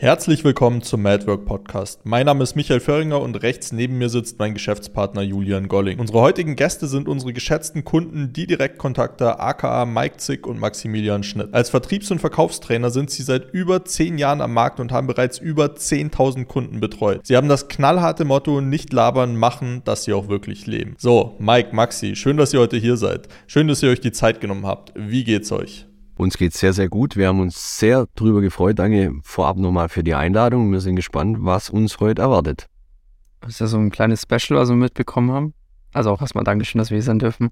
Herzlich willkommen zum Madwork Podcast. Mein Name ist Michael Föhringer und rechts neben mir sitzt mein Geschäftspartner Julian Golling. Unsere heutigen Gäste sind unsere geschätzten Kunden, die Direktkontakte aka Mike Zick und Maximilian Schnitt. Als Vertriebs- und Verkaufstrainer sind sie seit über zehn Jahren am Markt und haben bereits über 10.000 Kunden betreut. Sie haben das knallharte Motto nicht labern, machen, dass sie auch wirklich leben. So, Mike, Maxi, schön, dass ihr heute hier seid. Schön, dass ihr euch die Zeit genommen habt. Wie geht's euch? Uns geht es sehr, sehr gut. Wir haben uns sehr darüber gefreut. Danke vorab nochmal für die Einladung. Wir sind gespannt, was uns heute erwartet. Das ist ja so ein kleines Special, was wir mitbekommen haben. Also auch erstmal Dankeschön, dass wir hier sein dürfen.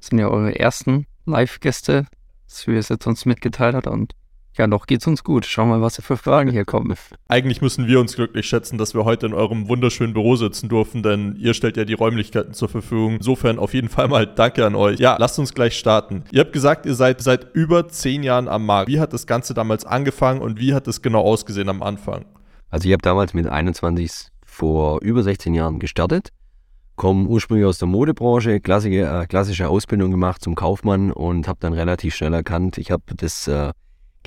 Das sind ja eure ersten Live-Gäste, dass wir es jetzt uns mitgeteilt hat und ja, noch geht's uns gut. Schauen wir mal, was für Fragen hier kommen. Eigentlich müssen wir uns glücklich schätzen, dass wir heute in eurem wunderschönen Büro sitzen dürfen, denn ihr stellt ja die Räumlichkeiten zur Verfügung. Insofern auf jeden Fall mal Danke an euch. Ja, lasst uns gleich starten. Ihr habt gesagt, ihr seid seit über zehn Jahren am Markt. Wie hat das Ganze damals angefangen und wie hat es genau ausgesehen am Anfang? Also ich habe damals mit 21 vor über 16 Jahren gestartet komme ursprünglich aus der Modebranche, klassische, äh, klassische Ausbildung gemacht zum Kaufmann und habe dann relativ schnell erkannt, ich habe das äh,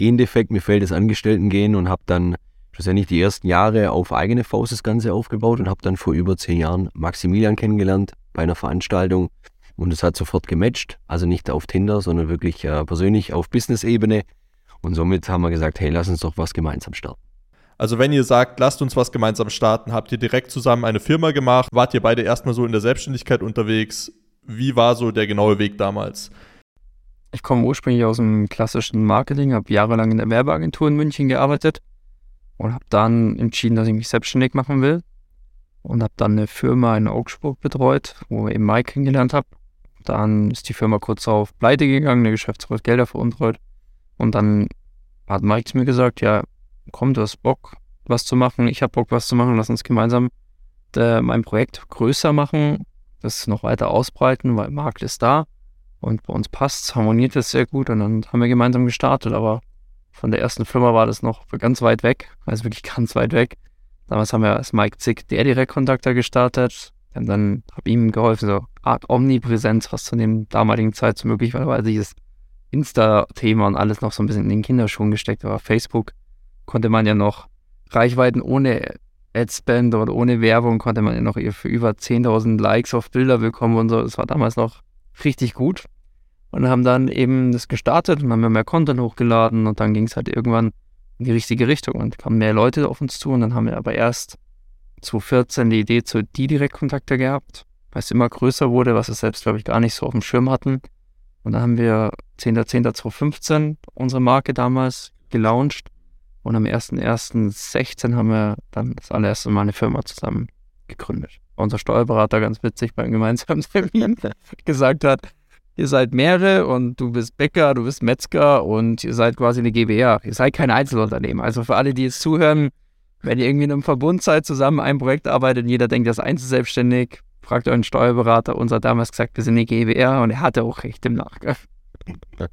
Gendefekt, mir fällt das Angestellten-Gehen und habe dann schlussendlich die ersten Jahre auf eigene Faust das Ganze aufgebaut und habe dann vor über zehn Jahren Maximilian kennengelernt bei einer Veranstaltung und es hat sofort gematcht, also nicht auf Tinder, sondern wirklich äh, persönlich auf Business-Ebene und somit haben wir gesagt, hey, lass uns doch was gemeinsam starten. Also wenn ihr sagt, lasst uns was gemeinsam starten, habt ihr direkt zusammen eine Firma gemacht, wart ihr beide erstmal so in der Selbstständigkeit unterwegs? Wie war so der genaue Weg damals? Ich komme ursprünglich aus dem klassischen Marketing, habe jahrelang in der Werbeagentur in München gearbeitet und habe dann entschieden, dass ich mich selbstständig machen will und habe dann eine Firma in Augsburg betreut, wo ich eben Mike kennengelernt habe. Dann ist die Firma kurz auf Pleite gegangen, der Geschäftsführer hat Gelder veruntreut und dann hat Mike zu mir gesagt, ja, komm, du hast Bock, was zu machen, ich habe Bock, was zu machen, lass uns gemeinsam äh, mein Projekt größer machen, das noch weiter ausbreiten, weil Markt ist da und bei uns passt harmoniert es sehr gut und dann haben wir gemeinsam gestartet. Aber von der ersten Firma war das noch ganz weit weg, also wirklich ganz weit weg. Damals haben wir als Mike Zick der Direktkontakter gestartet. Und dann habe ich ihm geholfen, so Art Omnipräsenz, was zu dem damaligen Zeit so möglich war, weil dieses Insta-Thema und alles noch so ein bisschen in den Kinderschuhen gesteckt war. Facebook konnte man ja noch Reichweiten ohne Adspend oder ohne Werbung konnte man ja noch für über 10.000 Likes auf Bilder bekommen und so. Das war damals noch richtig gut und haben dann eben das gestartet und haben mehr Content hochgeladen und dann ging es halt irgendwann in die richtige Richtung und kamen mehr Leute auf uns zu und dann haben wir aber erst 2014 die Idee zu die Direktkontakte gehabt, weil es immer größer wurde, was wir selbst, glaube ich, gar nicht so auf dem Schirm hatten. Und dann haben wir 10.10.2015 unsere Marke damals gelauncht und am 1.1.16 haben wir dann das allererste Mal eine Firma zusammen gegründet. Unser Steuerberater ganz witzig beim gemeinsamen Termin gesagt hat, ihr seid mehrere und du bist Bäcker, du bist Metzger und ihr seid quasi eine GbR. Ihr seid kein Einzelunternehmen. Also für alle, die jetzt zuhören, wenn ihr irgendwie in einem Verbund seid, zusammen ein Projekt arbeitet und jeder denkt, das ist einzelselbstständig, fragt euren Steuerberater. Unser hat damals gesagt, wir sind eine GbR und er hatte auch recht im Nachgang.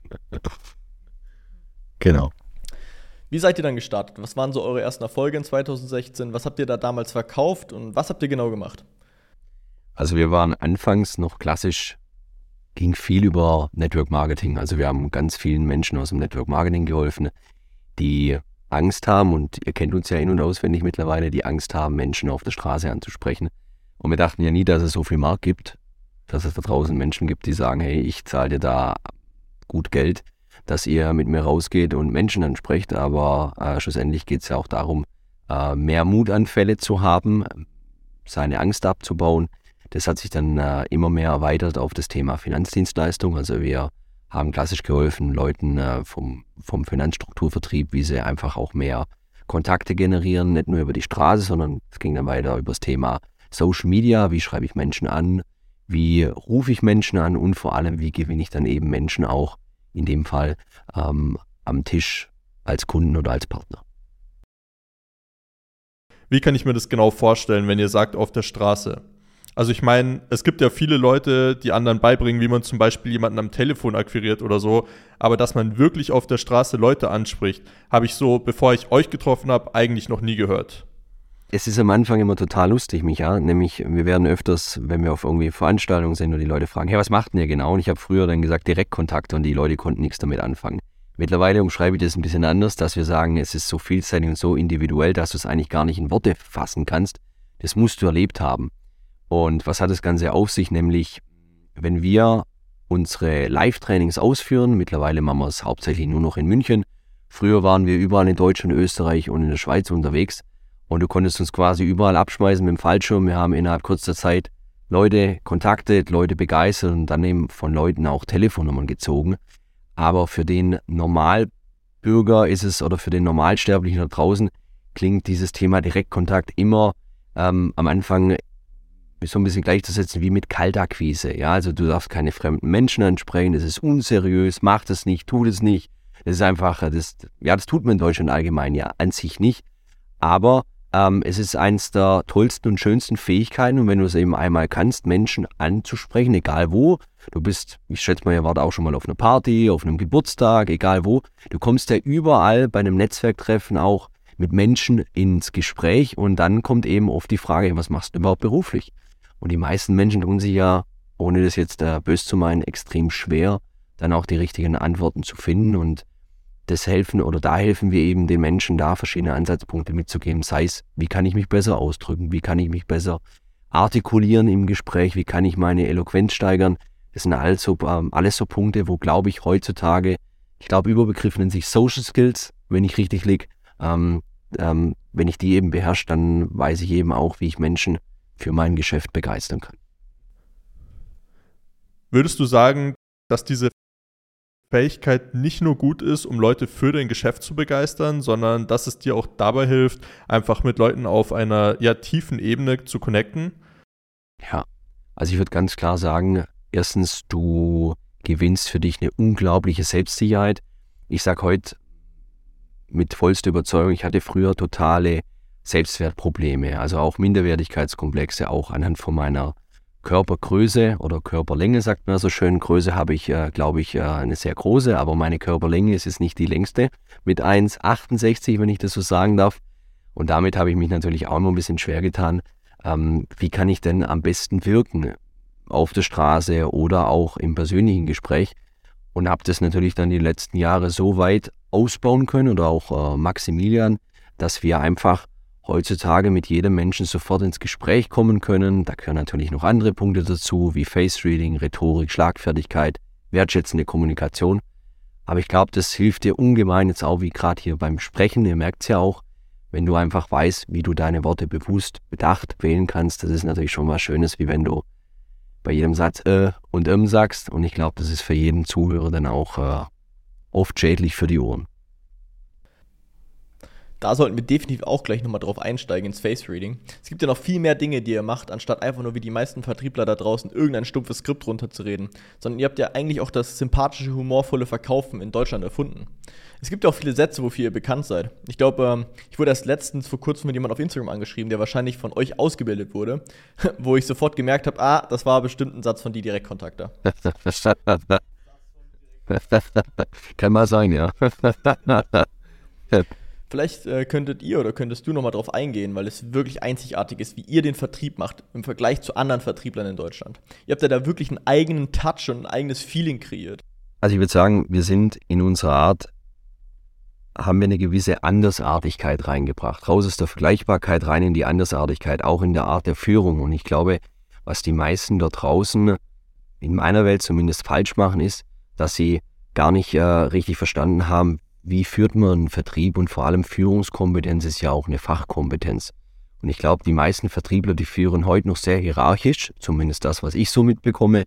Genau. Wie seid ihr dann gestartet? Was waren so eure ersten Erfolge in 2016? Was habt ihr da damals verkauft und was habt ihr genau gemacht? Also wir waren anfangs noch klassisch, ging viel über Network Marketing. Also wir haben ganz vielen Menschen aus dem Network Marketing geholfen, die Angst haben und ihr kennt uns ja in- und auswendig mittlerweile, die Angst haben, Menschen auf der Straße anzusprechen. Und wir dachten ja nie, dass es so viel Markt gibt, dass es da draußen Menschen gibt, die sagen, hey, ich zahle dir da gut Geld dass ihr mit mir rausgeht und Menschen ansprecht, aber äh, schlussendlich geht es ja auch darum, äh, mehr Mutanfälle zu haben, seine Angst abzubauen. Das hat sich dann äh, immer mehr erweitert auf das Thema Finanzdienstleistung. Also wir haben klassisch geholfen, Leuten äh, vom, vom Finanzstrukturvertrieb, wie sie einfach auch mehr Kontakte generieren, nicht nur über die Straße, sondern es ging dann weiter über das Thema Social Media, wie schreibe ich Menschen an, wie rufe ich Menschen an und vor allem, wie gewinne ich dann eben Menschen auch in dem Fall ähm, am Tisch als Kunden oder als Partner. Wie kann ich mir das genau vorstellen, wenn ihr sagt auf der Straße? Also ich meine, es gibt ja viele Leute, die anderen beibringen, wie man zum Beispiel jemanden am Telefon akquiriert oder so. Aber dass man wirklich auf der Straße Leute anspricht, habe ich so, bevor ich euch getroffen habe, eigentlich noch nie gehört. Es ist am Anfang immer total lustig, Micha. Nämlich, wir werden öfters, wenn wir auf irgendwie Veranstaltungen sind und die Leute fragen, hey, was macht denn ihr genau? Und ich habe früher dann gesagt, Direktkontakte und die Leute konnten nichts damit anfangen. Mittlerweile umschreibe ich das ein bisschen anders, dass wir sagen, es ist so vielseitig und so individuell, dass du es eigentlich gar nicht in Worte fassen kannst. Das musst du erlebt haben. Und was hat das Ganze auf sich? Nämlich, wenn wir unsere Live-Trainings ausführen, mittlerweile machen wir es hauptsächlich nur noch in München. Früher waren wir überall in Deutschland, Österreich und in der Schweiz unterwegs. Und du konntest uns quasi überall abschmeißen mit dem Fallschirm. Wir haben innerhalb kurzer Zeit Leute kontaktet, Leute begeistert und dann eben von Leuten auch Telefonnummern gezogen. Aber für den Normalbürger ist es oder für den Normalsterblichen da draußen klingt dieses Thema Direktkontakt immer ähm, am Anfang so ein bisschen gleichzusetzen wie mit Kaltakquise. Ja, also du darfst keine fremden Menschen ansprechen, das ist unseriös, mach das nicht, tu das nicht. Das ist einfach, das, ja, das tut man in Deutschland allgemein ja an sich nicht. Aber ähm, es ist eines der tollsten und schönsten Fähigkeiten und wenn du es eben einmal kannst, Menschen anzusprechen, egal wo, du bist, ich schätze mal, ihr wart auch schon mal auf einer Party, auf einem Geburtstag, egal wo, du kommst ja überall bei einem Netzwerktreffen auch mit Menschen ins Gespräch und dann kommt eben oft die Frage, was machst du überhaupt beruflich? Und die meisten Menschen tun sich ja, ohne das jetzt äh, böse zu meinen, extrem schwer, dann auch die richtigen Antworten zu finden und das helfen oder da helfen wir eben den Menschen da verschiedene Ansatzpunkte mitzugeben, sei es, wie kann ich mich besser ausdrücken, wie kann ich mich besser artikulieren im Gespräch, wie kann ich meine Eloquenz steigern. Das sind alles so, ähm, alles so Punkte, wo glaube ich heutzutage, ich glaube Überbegriff nennt sich Social Skills, wenn ich richtig liege. Ähm, ähm, wenn ich die eben beherrsche, dann weiß ich eben auch, wie ich Menschen für mein Geschäft begeistern kann. Würdest du sagen, dass diese Fähigkeit nicht nur gut ist, um Leute für dein Geschäft zu begeistern, sondern dass es dir auch dabei hilft, einfach mit Leuten auf einer ja, tiefen Ebene zu connecten? Ja, also ich würde ganz klar sagen, erstens, du gewinnst für dich eine unglaubliche Selbstsicherheit. Ich sage heute mit vollster Überzeugung, ich hatte früher totale Selbstwertprobleme, also auch Minderwertigkeitskomplexe, auch anhand von meiner Körpergröße oder Körperlänge, sagt man so schön. Größe habe ich, äh, glaube ich, äh, eine sehr große, aber meine Körperlänge ist jetzt nicht die längste mit 1,68, wenn ich das so sagen darf. Und damit habe ich mich natürlich auch immer ein bisschen schwer getan. Ähm, wie kann ich denn am besten wirken auf der Straße oder auch im persönlichen Gespräch? Und habe das natürlich dann die letzten Jahre so weit ausbauen können oder auch äh, Maximilian, dass wir einfach heutzutage mit jedem Menschen sofort ins Gespräch kommen können. Da gehören natürlich noch andere Punkte dazu, wie Face Reading, Rhetorik, Schlagfertigkeit, wertschätzende Kommunikation. Aber ich glaube, das hilft dir ungemein jetzt auch, wie gerade hier beim Sprechen. Ihr merkt es ja auch, wenn du einfach weißt, wie du deine Worte bewusst, bedacht wählen kannst. Das ist natürlich schon was Schönes, wie wenn du bei jedem Satz äh und ähm sagst. Und ich glaube, das ist für jeden Zuhörer dann auch äh, oft schädlich für die Ohren. Da sollten wir definitiv auch gleich nochmal drauf einsteigen ins Face Reading. Es gibt ja noch viel mehr Dinge, die ihr macht, anstatt einfach nur wie die meisten Vertriebler da draußen irgendein stumpfes Skript runterzureden. Sondern ihr habt ja eigentlich auch das sympathische, humorvolle Verkaufen in Deutschland erfunden. Es gibt ja auch viele Sätze, wofür ihr bekannt seid. Ich glaube, ähm, ich wurde erst letztens vor kurzem mit jemandem auf Instagram angeschrieben, der wahrscheinlich von euch ausgebildet wurde, wo ich sofort gemerkt habe, ah, das war bestimmt ein Satz von die Direktkontakter. Kann mal sein, ja. Vielleicht äh, könntet ihr oder könntest du nochmal drauf eingehen, weil es wirklich einzigartig ist, wie ihr den Vertrieb macht im Vergleich zu anderen Vertrieblern in Deutschland. Ihr habt ja da wirklich einen eigenen Touch und ein eigenes Feeling kreiert. Also ich würde sagen, wir sind in unserer Art, haben wir eine gewisse Andersartigkeit reingebracht. Raus aus der Vergleichbarkeit, rein in die Andersartigkeit, auch in der Art der Führung. Und ich glaube, was die meisten da draußen in meiner Welt zumindest falsch machen, ist, dass sie gar nicht äh, richtig verstanden haben, wie führt man Vertrieb und vor allem Führungskompetenz ist ja auch eine Fachkompetenz. Und ich glaube, die meisten Vertriebler, die führen heute noch sehr hierarchisch, zumindest das, was ich so mitbekomme,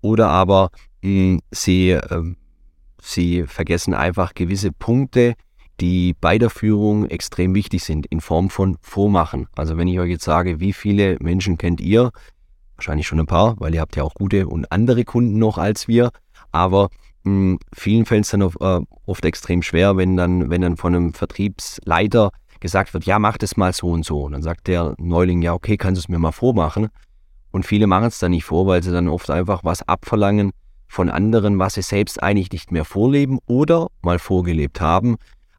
oder aber mh, hm, sie, äh, sie vergessen einfach gewisse Punkte, die bei der Führung extrem wichtig sind, in Form von Vormachen. Also wenn ich euch jetzt sage, wie viele Menschen kennt ihr, wahrscheinlich schon ein paar, weil ihr habt ja auch gute und andere Kunden noch als wir, aber mh, vielen fällt es dann äh, oft extrem schwer, wenn dann, wenn dann von einem Vertriebsleiter gesagt wird, ja, mach das mal so und so. Und dann sagt der Neuling, ja, okay, kannst du es mir mal vormachen? Und viele machen es dann nicht vor, weil sie dann oft einfach was abverlangen von anderen, was sie selbst eigentlich nicht mehr vorleben oder mal vorgelebt haben,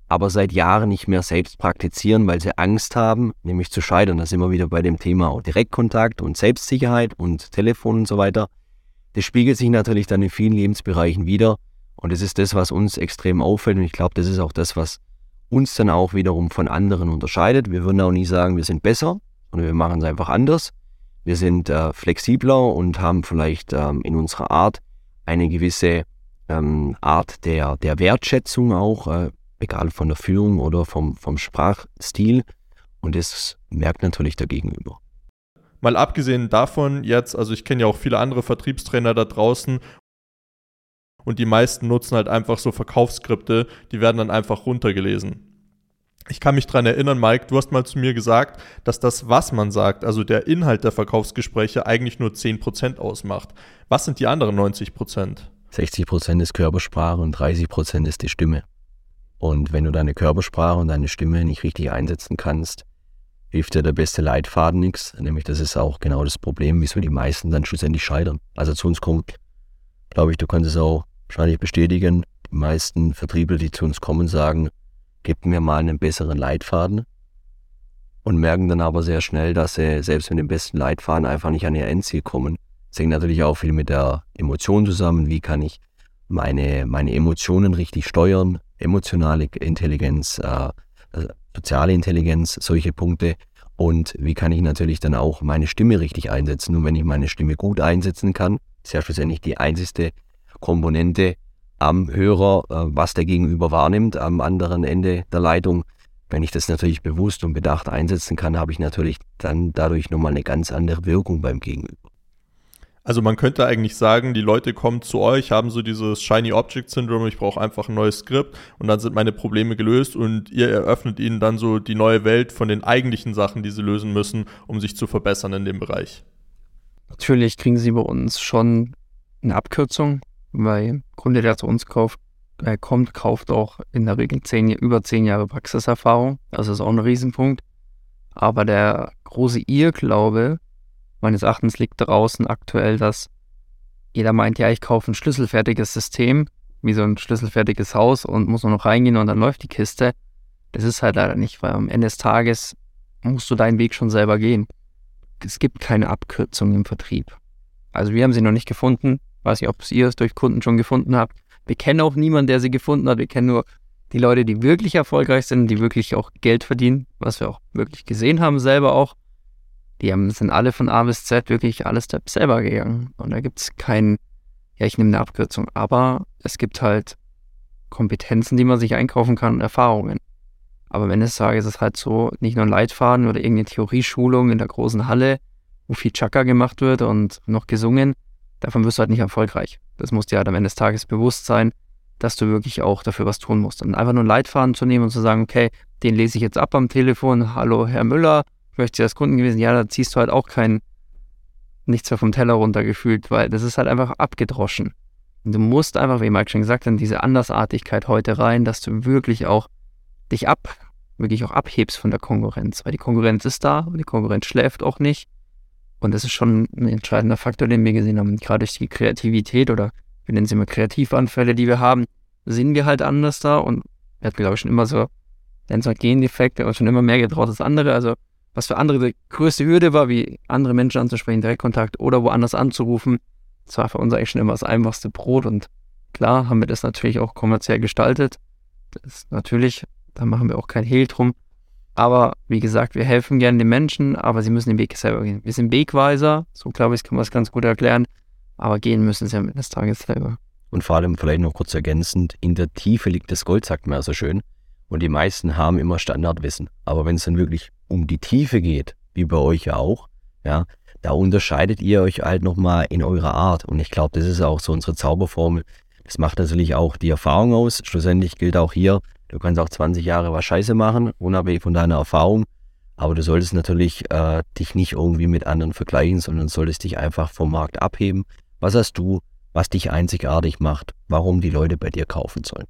aber seit Jahren nicht mehr selbst praktizieren, weil sie Angst haben, nämlich zu scheitern. Da sind wir wieder bei dem Thema Direktkontakt und Selbstsicherheit und Telefon und so weiter. Das spiegelt sich natürlich dann in vielen Lebensbereichen wieder. Und das ist das, was uns extrem auffällt. Und ich glaube, das ist auch das, was uns dann auch wiederum von anderen unterscheidet. Wir würden auch nie sagen, wir sind besser, sondern wir machen es einfach anders. Wir sind äh, flexibler und haben vielleicht ähm, in unserer Art eine gewisse ähm, Art der, der Wertschätzung auch, äh, egal von der Führung oder vom, vom Sprachstil. Und das merkt natürlich der Gegenüber. Mal abgesehen davon jetzt, also ich kenne ja auch viele andere Vertriebstrainer da draußen und die meisten nutzen halt einfach so Verkaufsskripte, die werden dann einfach runtergelesen. Ich kann mich dran erinnern, Mike, du hast mal zu mir gesagt, dass das, was man sagt, also der Inhalt der Verkaufsgespräche, eigentlich nur 10% ausmacht. Was sind die anderen 90%? 60% ist Körpersprache und 30% ist die Stimme. Und wenn du deine Körpersprache und deine Stimme nicht richtig einsetzen kannst, hilft dir der beste Leitfaden nichts. Nämlich das ist auch genau das Problem, wieso die meisten dann schlussendlich scheitern. Also zu uns kommt, glaube ich, du kannst es auch wahrscheinlich bestätigen, die meisten Vertriebler, die zu uns kommen, sagen, gib mir mal einen besseren Leitfaden und merken dann aber sehr schnell, dass sie selbst mit dem besten Leitfaden einfach nicht an ihr Endziel kommen. Das hängt natürlich auch viel mit der Emotion zusammen. Wie kann ich meine, meine Emotionen richtig steuern? Emotionale Intelligenz, äh, soziale Intelligenz, solche Punkte. Und wie kann ich natürlich dann auch meine Stimme richtig einsetzen? Und wenn ich meine Stimme gut einsetzen kann, ist ja schlussendlich die einzigste Komponente am Hörer, äh, was der Gegenüber wahrnimmt, am anderen Ende der Leitung. Wenn ich das natürlich bewusst und bedacht einsetzen kann, habe ich natürlich dann dadurch nochmal eine ganz andere Wirkung beim Gegenüber. Also man könnte eigentlich sagen, die Leute kommen zu euch, haben so dieses Shiny Object Syndrome, ich brauche einfach ein neues Skript und dann sind meine Probleme gelöst und ihr eröffnet ihnen dann so die neue Welt von den eigentlichen Sachen, die sie lösen müssen, um sich zu verbessern in dem Bereich. Natürlich kriegen sie bei uns schon eine Abkürzung, weil Kunde, der zu uns kauft, äh, kommt, kauft auch in der Regel zehn, über zehn Jahre Praxiserfahrung. Das ist auch ein Riesenpunkt. Aber der große Irrglaube, meines Erachtens liegt draußen aktuell, dass jeder meint, ja, ich kaufe ein schlüsselfertiges System, wie so ein schlüsselfertiges Haus und muss nur noch reingehen und dann läuft die Kiste. Das ist halt leider nicht, weil am Ende des Tages musst du deinen Weg schon selber gehen. Es gibt keine Abkürzung im Vertrieb. Also wir haben sie noch nicht gefunden. Weiß nicht, ob ihr es durch Kunden schon gefunden habt. Wir kennen auch niemanden, der sie gefunden hat. Wir kennen nur die Leute, die wirklich erfolgreich sind, die wirklich auch Geld verdienen, was wir auch wirklich gesehen haben, selber auch. Die haben, sind alle von A bis Z wirklich alle Steps selber gegangen. Und da gibt es keinen, ja, ich nehme eine Abkürzung, aber es gibt halt Kompetenzen, die man sich einkaufen kann und Erfahrungen. Aber wenn ich sage, ist es halt so, nicht nur ein Leitfaden oder irgendeine Theorieschulung in der großen Halle, wo viel Chaka gemacht wird und noch gesungen, davon wirst du halt nicht erfolgreich. Das muss dir halt am Ende des Tages bewusst sein, dass du wirklich auch dafür was tun musst. Und einfach nur einen Leitfaden zu nehmen und zu sagen, okay, den lese ich jetzt ab am Telefon, hallo Herr Müller, möchte als Kunden gewesen, ja, da ziehst du halt auch kein nichts mehr vom Teller runtergefühlt, weil das ist halt einfach abgedroschen. Und du musst einfach, wie Mike schon gesagt hat, in diese Andersartigkeit heute rein, dass du wirklich auch dich ab, wirklich auch abhebst von der Konkurrenz, weil die Konkurrenz ist da, aber die Konkurrenz schläft auch nicht. Und das ist schon ein entscheidender Faktor, den wir gesehen haben. Gerade durch die Kreativität oder wir nennen sie immer Kreativanfälle, die wir haben, sind wir halt anders da und wir hatten, glaube ich, schon immer so, nennen es mal Gendefekt, aber schon immer mehr getraut als andere. Also was für andere die größte Hürde war, wie andere Menschen anzusprechen, Direktkontakt oder woanders anzurufen. Das war für uns eigentlich schon immer das einfachste Brot und klar haben wir das natürlich auch kommerziell gestaltet. Das ist natürlich, da machen wir auch kein Hehl drum. Aber wie gesagt, wir helfen gerne den Menschen, aber sie müssen den Weg selber gehen. Wir sind Wegweiser, so glaube ich, kann man es ganz gut erklären, aber gehen müssen sie am Ende des Tages selber. Und vor allem vielleicht noch kurz ergänzend, in der Tiefe liegt das Gold, sagt man ja so schön. Und die meisten haben immer Standardwissen. Aber wenn es dann wirklich um die Tiefe geht, wie bei euch ja auch, ja, da unterscheidet ihr euch halt nochmal in eurer Art. Und ich glaube, das ist auch so unsere Zauberformel. Das macht natürlich auch die Erfahrung aus. Schlussendlich gilt auch hier, du kannst auch 20 Jahre was Scheiße machen, unabhängig von deiner Erfahrung. Aber du solltest natürlich äh, dich nicht irgendwie mit anderen vergleichen, sondern solltest dich einfach vom Markt abheben. Was hast du, was dich einzigartig macht, warum die Leute bei dir kaufen sollen?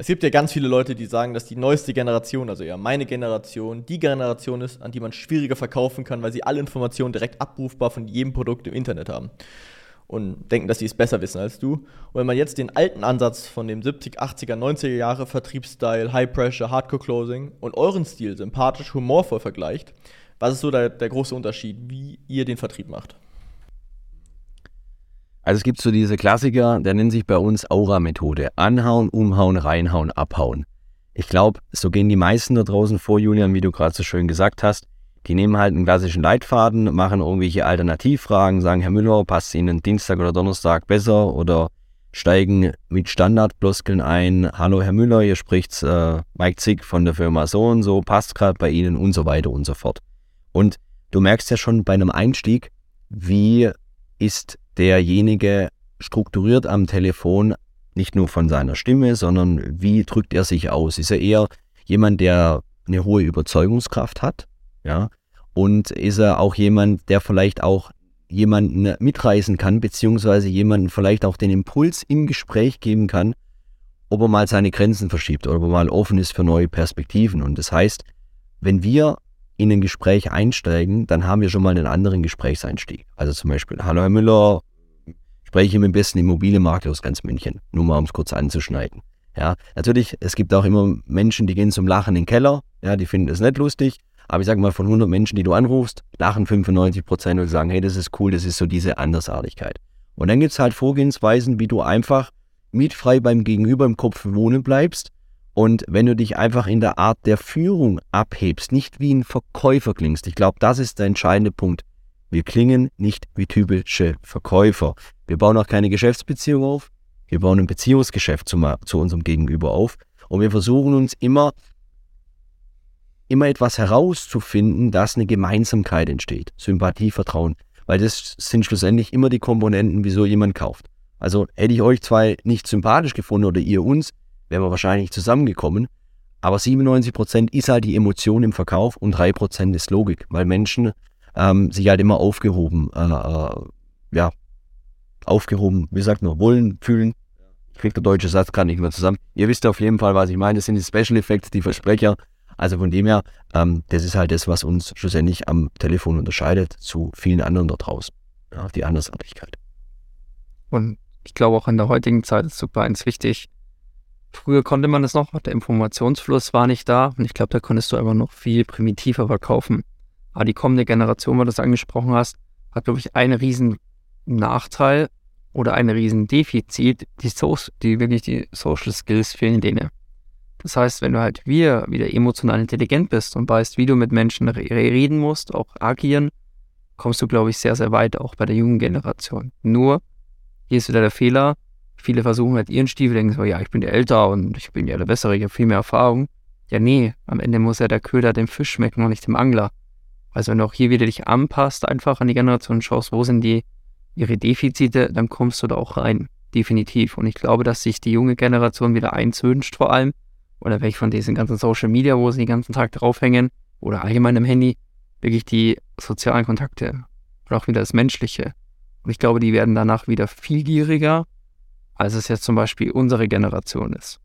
Es gibt ja ganz viele Leute, die sagen, dass die neueste Generation, also ja meine Generation, die Generation ist, an die man schwieriger verkaufen kann, weil sie alle Informationen direkt abrufbar von jedem Produkt im Internet haben. Und denken, dass sie es besser wissen als du. Und wenn man jetzt den alten Ansatz von dem 70, 80er, 90er Jahre Vertriebsstyle, High Pressure, Hardcore Closing und euren Stil sympathisch, humorvoll vergleicht, was ist so der, der große Unterschied, wie ihr den Vertrieb macht? Also es gibt so diese Klassiker, der nennt sich bei uns Aura-Methode. Anhauen, umhauen, reinhauen, abhauen. Ich glaube, so gehen die meisten da draußen vor, Julian, wie du gerade so schön gesagt hast. Die nehmen halt einen klassischen Leitfaden, machen irgendwelche Alternativfragen, sagen, Herr Müller, passt Ihnen Dienstag oder Donnerstag besser oder steigen mit Standardbloskeln ein. Hallo Herr Müller, hier spricht äh, Mike Zick von der Firma so und so, passt gerade bei Ihnen und so weiter und so fort. Und du merkst ja schon bei einem Einstieg, wie ist derjenige strukturiert am Telefon, nicht nur von seiner Stimme, sondern wie drückt er sich aus? Ist er eher jemand, der eine hohe Überzeugungskraft hat? Ja. Und ist er auch jemand, der vielleicht auch jemanden mitreißen kann, beziehungsweise jemanden vielleicht auch den Impuls im Gespräch geben kann, ob er mal seine Grenzen verschiebt oder ob er mal offen ist für neue Perspektiven. Und das heißt, wenn wir in ein Gespräch einsteigen, dann haben wir schon mal einen anderen Gesprächseinstieg. Also zum Beispiel, hallo Herr Müller, spreche mit dem besten Immobilienmakler aus ganz München, nur mal um es kurz anzuschneiden. Ja, natürlich, es gibt auch immer Menschen, die gehen zum Lachen in den Keller, ja, die finden es nicht lustig, aber ich sage mal, von 100 Menschen, die du anrufst, lachen 95 Prozent und sagen, hey, das ist cool, das ist so diese Andersartigkeit. Und dann gibt es halt Vorgehensweisen, wie du einfach mietfrei beim Gegenüber im Kopf wohnen bleibst. Und wenn du dich einfach in der Art der Führung abhebst, nicht wie ein Verkäufer klingst, ich glaube, das ist der entscheidende Punkt. Wir klingen nicht wie typische Verkäufer. Wir bauen auch keine Geschäftsbeziehung auf. Wir bauen ein Beziehungsgeschäft zu, zu unserem Gegenüber auf. Und wir versuchen uns immer immer etwas herauszufinden, dass eine Gemeinsamkeit entsteht. Sympathie, Vertrauen. Weil das sind schlussendlich immer die Komponenten, wieso jemand kauft. Also hätte ich euch zwei nicht sympathisch gefunden oder ihr uns, wären wir wahrscheinlich zusammengekommen. Aber 97% ist halt die Emotion im Verkauf und 3% ist Logik, weil Menschen ähm, sich halt immer aufgehoben, äh, äh, ja, aufgehoben, wie sagt man, wollen, fühlen. Ich kriege der deutsche Satz gerade nicht mehr zusammen. Ihr wisst auf jeden Fall, was ich meine. Das sind die Special Effects, die Versprecher. Also von dem her, ähm, das ist halt das, was uns schlussendlich am Telefon unterscheidet zu vielen anderen da draußen. Ja, die Andersartigkeit. Und ich glaube auch in der heutigen Zeit ist super eins wichtig. Früher konnte man es noch, der Informationsfluss war nicht da und ich glaube, da konntest du einfach noch viel primitiver verkaufen. Aber die kommende Generation, weil du das angesprochen hast, hat, glaube ich, einen riesen Nachteil oder einen riesen Defizit, die, so die wirklich die Social Skills fehlen denen. Das heißt, wenn du halt wir wieder emotional intelligent bist und weißt, wie du mit Menschen reden musst, auch agieren, kommst du, glaube ich, sehr, sehr weit, auch bei der jungen Generation. Nur, hier ist wieder der Fehler, viele versuchen halt ihren Stiefel, denken so, ja, ich bin ja älter und ich bin ja der Bessere, ich habe viel mehr Erfahrung. Ja, nee, am Ende muss ja der Köder dem Fisch schmecken und nicht dem Angler. Also wenn du auch hier wieder dich anpasst, einfach an die Generation schaust, wo sind die ihre Defizite, dann kommst du da auch rein. Definitiv. Und ich glaube, dass sich die junge Generation wieder eins wünscht, vor allem, oder welche von diesen ganzen Social Media, wo sie den ganzen Tag draufhängen oder allgemein im Handy, wirklich die sozialen Kontakte und auch wieder das Menschliche. Und ich glaube, die werden danach wieder viel gieriger, als es jetzt zum Beispiel unsere Generation ist.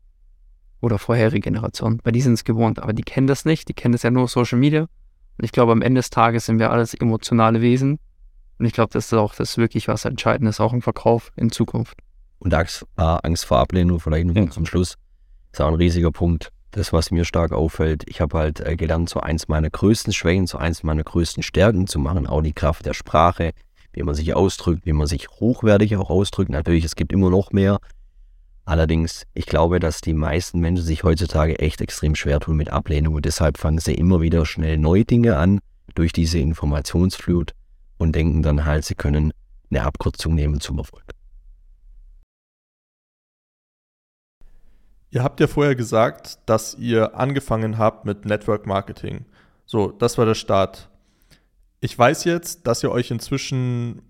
Oder vorherige Generation. Bei die sind es gewohnt, aber die kennen das nicht, die kennen das ja nur Social Media. Und ich glaube, am Ende des Tages sind wir alles emotionale Wesen. Und ich glaube, das ist auch das wirklich was Entscheidendes, auch im Verkauf in Zukunft. Und Angst, äh, Angst vor Ablehnung, vielleicht noch ja. zum Schluss ist auch ein riesiger Punkt. Das, was mir stark auffällt, ich habe halt äh, gelernt, so eins meiner größten Schwächen, so eins meiner größten Stärken zu machen, auch die Kraft der Sprache, wie man sich ausdrückt, wie man sich hochwertig auch ausdrückt. Natürlich, es gibt immer noch mehr. Allerdings, ich glaube, dass die meisten Menschen sich heutzutage echt extrem schwer tun mit Ablehnung und deshalb fangen sie immer wieder schnell neue Dinge an durch diese Informationsflut und denken dann halt, sie können eine Abkürzung nehmen zum Erfolg. Ihr habt ja vorher gesagt, dass ihr angefangen habt mit Network Marketing. So, das war der Start. Ich weiß jetzt, dass ihr euch inzwischen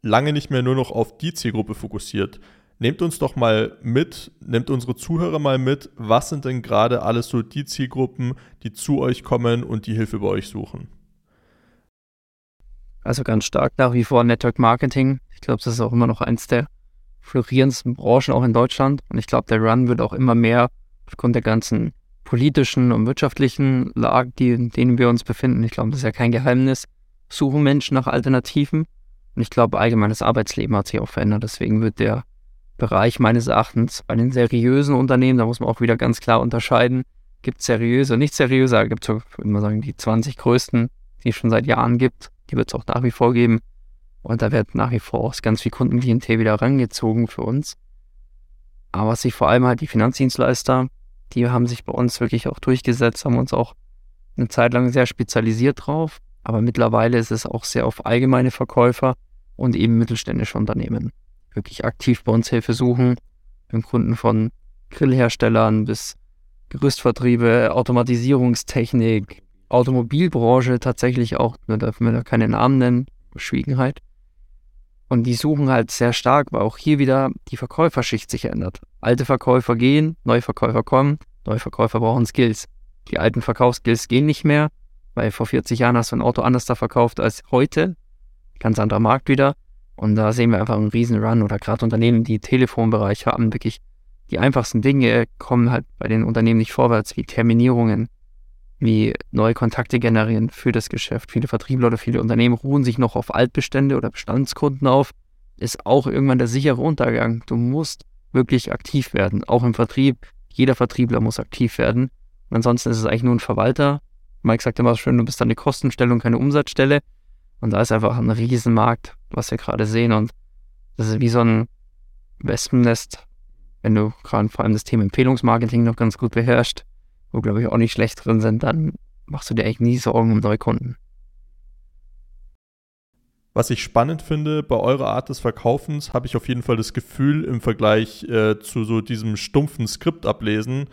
lange nicht mehr nur noch auf die Zielgruppe fokussiert. Nehmt uns doch mal mit, nehmt unsere Zuhörer mal mit, was sind denn gerade alles so die Zielgruppen, die zu euch kommen und die Hilfe bei euch suchen? Also ganz stark nach wie vor Network Marketing. Ich glaube, das ist auch immer noch eins der florierendsten Branchen auch in Deutschland. Und ich glaube, der Run wird auch immer mehr aufgrund der ganzen politischen und wirtschaftlichen Lage, die, in denen wir uns befinden. Ich glaube, das ist ja kein Geheimnis. Suchen Menschen nach Alternativen. Und ich glaube, allgemein das Arbeitsleben hat sich auch verändert. Deswegen wird der Bereich meines Erachtens bei den seriösen Unternehmen, da muss man auch wieder ganz klar unterscheiden, gibt es seriöse und nicht seriöse. Da gibt es, würde man sagen, die 20 größten, die es schon seit Jahren gibt. Die wird es auch nach wie vor geben. Und da wird nach wie vor auch ganz viel Kundenklientel wieder rangezogen für uns. Aber was sich vor allem halt die Finanzdienstleister, die haben sich bei uns wirklich auch durchgesetzt, haben uns auch eine Zeit lang sehr spezialisiert drauf. Aber mittlerweile ist es auch sehr auf allgemeine Verkäufer und eben mittelständische Unternehmen. Wirklich aktiv bei uns Hilfe suchen. Wir Kunden von Grillherstellern bis Gerüstvertriebe, Automatisierungstechnik, Automobilbranche tatsächlich auch, wir dürfen da keine Namen nennen, Verschwiegenheit. Und die suchen halt sehr stark, weil auch hier wieder die Verkäuferschicht sich ändert. Alte Verkäufer gehen, neue Verkäufer kommen, neue Verkäufer brauchen Skills. Die alten Verkaufsskills gehen nicht mehr, weil vor 40 Jahren hast du ein Auto anders da verkauft als heute. Ganz anderer Markt wieder. Und da sehen wir einfach einen riesen Run oder gerade Unternehmen, die Telefonbereich haben, wirklich die einfachsten Dinge kommen halt bei den Unternehmen nicht vorwärts, wie Terminierungen, wie neue Kontakte generieren für das Geschäft. Viele Vertriebler oder viele Unternehmen ruhen sich noch auf Altbestände oder Bestandskunden auf. Ist auch irgendwann der sichere Untergang. Du musst wirklich aktiv werden, auch im Vertrieb. Jeder Vertriebler muss aktiv werden. Und ansonsten ist es eigentlich nur ein Verwalter. Mike sagt immer schön, du bist eine Kostenstelle keine Umsatzstelle. Und da ist einfach ein Riesenmarkt, was wir gerade sehen. Und das ist wie so ein Wespennest, wenn du gerade vor allem das Thema Empfehlungsmarketing noch ganz gut beherrschst wo glaube ich auch nicht schlecht drin sind, dann machst du dir echt nie Sorgen um Neukunden. Was ich spannend finde bei eurer Art des Verkaufens, habe ich auf jeden Fall das Gefühl im Vergleich äh, zu so diesem stumpfen Skript ablesen,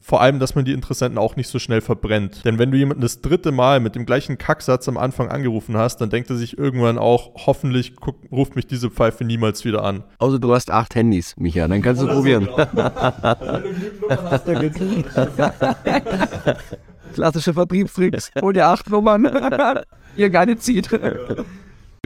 vor allem, dass man die Interessenten auch nicht so schnell verbrennt. Denn wenn du jemanden das dritte Mal mit dem gleichen Kacksatz am Anfang angerufen hast, dann denkt er sich irgendwann auch, hoffentlich guck, ruft mich diese Pfeife niemals wieder an. Also du hast acht Handys, Micha, dann kannst du Oder probieren. Klassische Vertriebstricks. Hol dir acht Nummern. Ihr gar nicht zieht.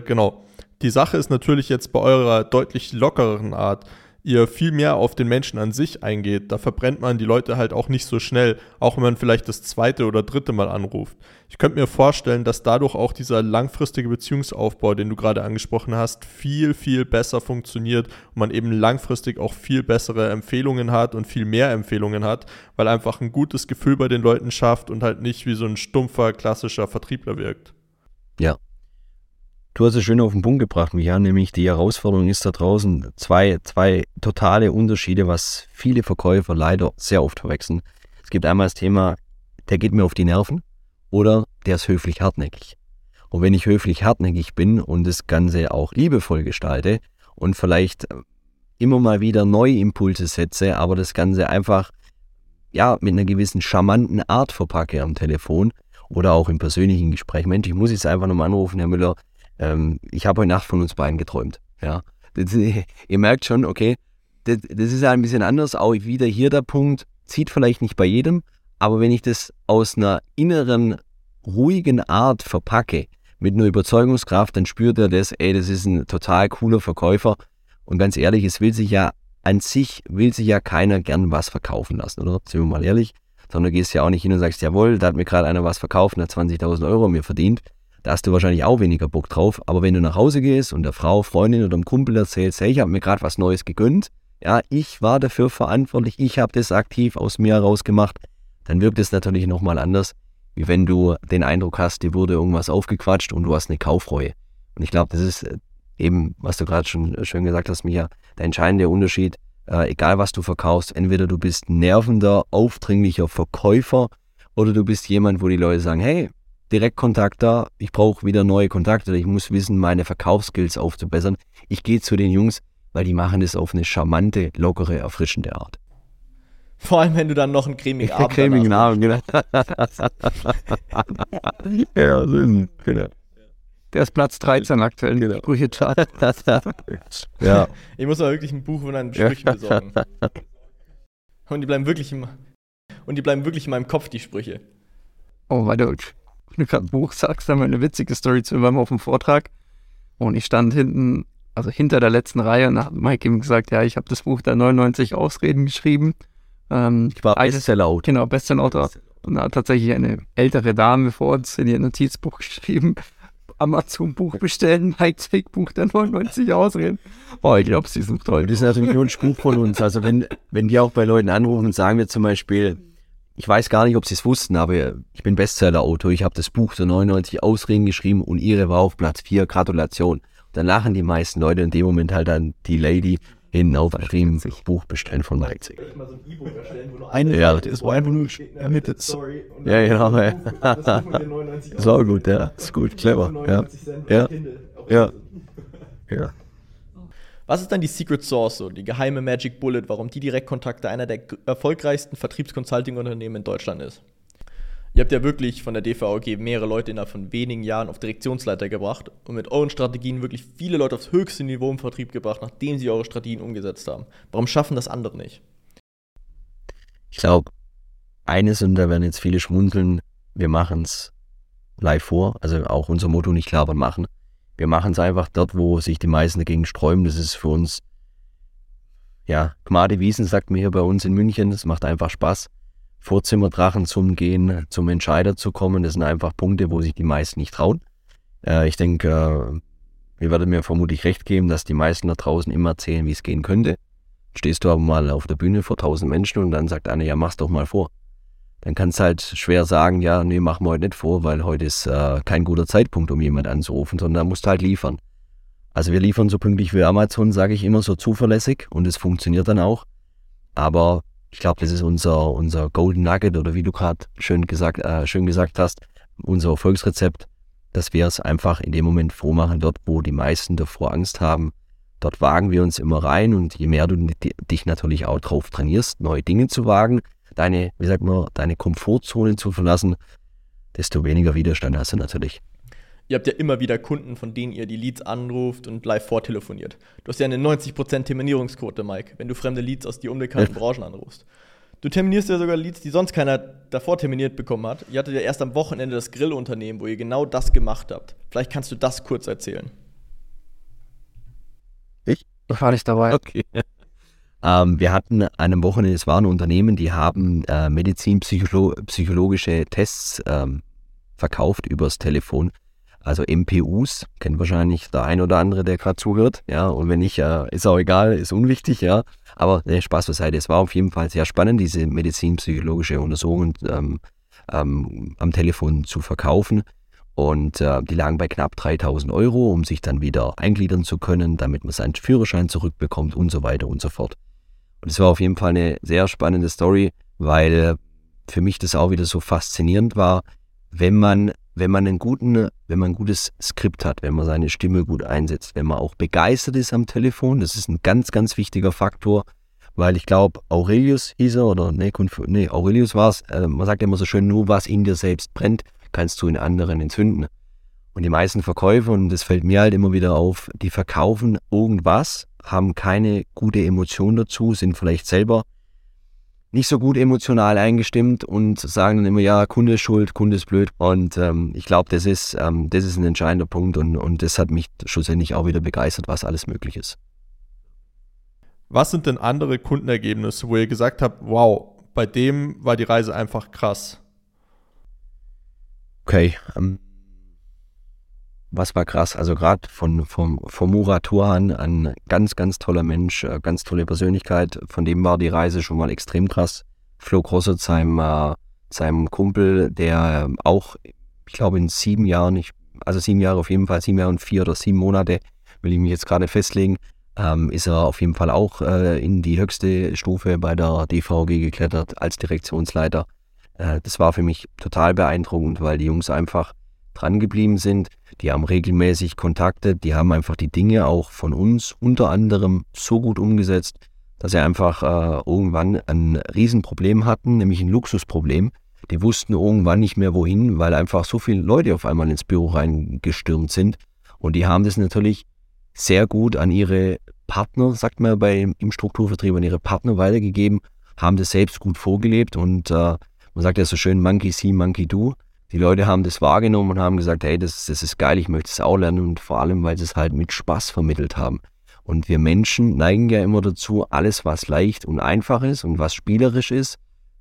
Genau. Die Sache ist natürlich jetzt bei eurer deutlich lockereren Art ihr viel mehr auf den Menschen an sich eingeht, da verbrennt man die Leute halt auch nicht so schnell, auch wenn man vielleicht das zweite oder dritte Mal anruft. Ich könnte mir vorstellen, dass dadurch auch dieser langfristige Beziehungsaufbau, den du gerade angesprochen hast, viel, viel besser funktioniert und man eben langfristig auch viel bessere Empfehlungen hat und viel mehr Empfehlungen hat, weil einfach ein gutes Gefühl bei den Leuten schafft und halt nicht wie so ein stumpfer, klassischer Vertriebler wirkt. Ja, Du hast es schön auf den Punkt gebracht, Micha, nämlich die Herausforderung ist da draußen zwei, zwei totale Unterschiede, was viele Verkäufer leider sehr oft verwechseln. Es gibt einmal das Thema, der geht mir auf die Nerven oder der ist höflich hartnäckig. Und wenn ich höflich hartnäckig bin und das Ganze auch liebevoll gestalte und vielleicht immer mal wieder neue Impulse setze, aber das Ganze einfach ja mit einer gewissen charmanten Art verpacke am Telefon oder auch im persönlichen Gespräch. Mensch, ich muss jetzt einfach nochmal anrufen, Herr Müller, ähm, ich habe heute Nacht von uns beiden geträumt. Ja. Das, ihr merkt schon, okay, das, das ist ein bisschen anders. Auch wieder hier der Punkt, zieht vielleicht nicht bei jedem, aber wenn ich das aus einer inneren, ruhigen Art verpacke, mit einer Überzeugungskraft, dann spürt er das, ey, das ist ein total cooler Verkäufer. Und ganz ehrlich, es will sich ja an sich, will sich ja keiner gern was verkaufen lassen, oder? Sind wir mal ehrlich. Sondern du gehst ja auch nicht hin und sagst, jawohl, da hat mir gerade einer was verkauft und hat 20.000 Euro mir verdient. Da hast du wahrscheinlich auch weniger Bock drauf. Aber wenn du nach Hause gehst und der Frau, Freundin oder dem Kumpel erzählst, hey, ich habe mir gerade was Neues gegönnt, ja, ich war dafür verantwortlich, ich habe das aktiv aus mir heraus gemacht, dann wirkt es natürlich nochmal anders, wie wenn du den Eindruck hast, dir wurde irgendwas aufgequatscht und du hast eine Kaufreue. Und ich glaube, das ist äh, eben, was du gerade schon schön gesagt hast, Micha, der entscheidende Unterschied, äh, egal was du verkaufst, entweder du bist nervender, aufdringlicher Verkäufer oder du bist jemand, wo die Leute sagen, hey, Direktkontakt da, ich brauche wieder neue Kontakte, ich muss wissen, meine Verkaufsskills aufzubessern. Ich gehe zu den Jungs, weil die machen es auf eine charmante, lockere, erfrischende Art. Vor allem, wenn du dann noch einen cremigen Abend hast. cremigen Abend, genau. ja, genau. Der ist Platz 13 aktuell. Genau. Sprüche-Chart. ja. Ich muss mal wirklich ein Buch von deinen Sprüchen besorgen. Und die bleiben wirklich im, und die bleiben wirklich in meinem Kopf, die Sprüche. Oh, warte, wenn du gerade Buch sagst, haben wir eine witzige Story zu. Waren auf dem Vortrag und ich stand hinten, also hinter der letzten Reihe und hat Mike ihm gesagt, ja, ich habe das Buch der 99 Ausreden geschrieben. Ähm, ich war Bestseller-Autor. Genau, Bestseller-Autor. Und da hat tatsächlich eine ältere Dame vor uns in ihr Notizbuch geschrieben, Amazon-Buch bestellen, Mike Buch der 99 Ausreden. Boah, ich glaube, sie sind toll. Das ist natürlich nur ein Spruch von uns. Also wenn, wenn wir auch bei Leuten anrufen, sagen wir zum Beispiel, ich weiß gar nicht, ob sie es wussten, aber ich bin Bestseller-Autor. Ich habe das Buch der 99 Ausreden geschrieben und ihre war auf Platz 4. Gratulation. Dann lachen die meisten Leute in dem Moment halt dann die Lady hinten aufgeschrieben, Buch bestellen von Leipzig. Eine Ja, Seite ist wo einfach nur ermittelt. Ja, genau. Ja. ist auch gut, ja. Ist gut, clever. Ja. Ja. Ja. Ja. Was ist dann die Secret Source, so die geheime Magic Bullet, warum die Direktkontakte einer der erfolgreichsten Vertriebsconsulting-Unternehmen in Deutschland ist? Ihr habt ja wirklich von der DVG mehrere Leute innerhalb von wenigen Jahren auf Direktionsleiter gebracht und mit euren Strategien wirklich viele Leute aufs höchste Niveau im Vertrieb gebracht, nachdem sie eure Strategien umgesetzt haben. Warum schaffen das andere nicht? Ich glaube, eines, und da werden jetzt viele schmunzeln, wir machen es live vor, also auch unser Motto nicht labern machen. Wir machen es einfach dort, wo sich die meisten dagegen sträuben. Das ist für uns, ja, Gmade Wiesen sagt mir hier bei uns in München, das macht einfach Spaß. Vorzimmerdrachen zum Gehen, zum Entscheider zu kommen, das sind einfach Punkte, wo sich die meisten nicht trauen. Äh, ich denke, äh, ihr werdet mir vermutlich recht geben, dass die meisten da draußen immer erzählen, wie es gehen könnte. Stehst du aber mal auf der Bühne vor tausend Menschen und dann sagt einer, ja, mach's doch mal vor. Dann kannst du halt schwer sagen, ja, nee, machen wir heute nicht vor, weil heute ist äh, kein guter Zeitpunkt, um jemand anzurufen, sondern da musst du halt liefern. Also wir liefern so pünktlich wie Amazon, sage ich immer, so zuverlässig und es funktioniert dann auch. Aber ich glaube, das ist unser, unser Golden Nugget oder wie du gerade schön gesagt, äh, schön gesagt hast, unser Erfolgsrezept, dass wir es einfach in dem Moment vormachen, dort, wo die meisten davor Angst haben. Dort wagen wir uns immer rein und je mehr du di- dich natürlich auch drauf trainierst, neue Dinge zu wagen, deine, wie sagt man, deine Komfortzone zu verlassen, desto weniger Widerstand hast du natürlich. Ihr habt ja immer wieder Kunden, von denen ihr die Leads anruft und live vortelefoniert. Du hast ja eine 90% Terminierungsquote, Mike, wenn du fremde Leads aus die unbekannten Branchen anrufst. Du terminierst ja sogar Leads, die sonst keiner davor terminiert bekommen hat. Ihr hattet ja erst am Wochenende das Grillunternehmen, wo ihr genau das gemacht habt. Vielleicht kannst du das kurz erzählen. Ich war nicht dabei. Okay. Ähm, wir hatten an einem Wochenende, es war ein Unternehmen, die haben äh, medizinpsychologische Tests ähm, verkauft übers Telefon. Also MPUs, kennt wahrscheinlich der ein oder andere, der gerade zuhört. Ja, und wenn nicht, äh, ist auch egal, ist unwichtig, ja. Aber ne, Spaß beiseite, es war auf jeden Fall sehr spannend, diese medizinpsychologische Untersuchung ähm, ähm, am Telefon zu verkaufen. Und äh, die lagen bei knapp 3000 Euro, um sich dann wieder eingliedern zu können, damit man seinen Führerschein zurückbekommt und so weiter und so fort. Und es war auf jeden Fall eine sehr spannende Story, weil für mich das auch wieder so faszinierend war, wenn man, wenn man einen guten, wenn man ein gutes Skript hat, wenn man seine Stimme gut einsetzt, wenn man auch begeistert ist am Telefon, das ist ein ganz, ganz wichtiger Faktor, weil ich glaube, Aurelius hieß er, oder nee, nee Aurelius war es, äh, man sagt immer so schön, nur was in dir selbst brennt, kannst du in anderen entzünden. Und die meisten Verkäufer, und das fällt mir halt immer wieder auf, die verkaufen irgendwas, haben keine gute Emotion dazu, sind vielleicht selber nicht so gut emotional eingestimmt und sagen dann immer, ja, Kunde ist schuld, Kunde ist blöd. Und ähm, ich glaube, das ist, ähm, das ist ein entscheidender Punkt und, und das hat mich schlussendlich auch wieder begeistert, was alles möglich ist. Was sind denn andere Kundenergebnisse, wo ihr gesagt habt, wow, bei dem war die Reise einfach krass? Okay, ähm, was war krass? Also gerade von vom, vom Murat Turhan, ein ganz, ganz toller Mensch, äh, ganz tolle Persönlichkeit. Von dem war die Reise schon mal extrem krass. Flo Grossert, seinem, äh, seinem Kumpel, der ähm, auch, ich glaube in sieben Jahren, ich, also sieben Jahre auf jeden Fall, sieben Jahre und vier oder sieben Monate, will ich mich jetzt gerade festlegen, ähm, ist er auf jeden Fall auch äh, in die höchste Stufe bei der DVG geklettert als Direktionsleiter. Äh, das war für mich total beeindruckend, weil die Jungs einfach dran geblieben sind. Die haben regelmäßig Kontakte, die haben einfach die Dinge auch von uns unter anderem so gut umgesetzt, dass sie einfach äh, irgendwann ein Riesenproblem hatten, nämlich ein Luxusproblem. Die wussten irgendwann nicht mehr wohin, weil einfach so viele Leute auf einmal ins Büro reingestürmt sind. Und die haben das natürlich sehr gut an ihre Partner, sagt man bei, im Strukturvertrieb, an ihre Partner weitergegeben, haben das selbst gut vorgelebt und äh, man sagt ja so schön, Monkey see, Monkey do. Die Leute haben das wahrgenommen und haben gesagt, hey, das, das ist geil, ich möchte es auch lernen und vor allem, weil sie es halt mit Spaß vermittelt haben. Und wir Menschen neigen ja immer dazu, alles, was leicht und einfach ist und was spielerisch ist,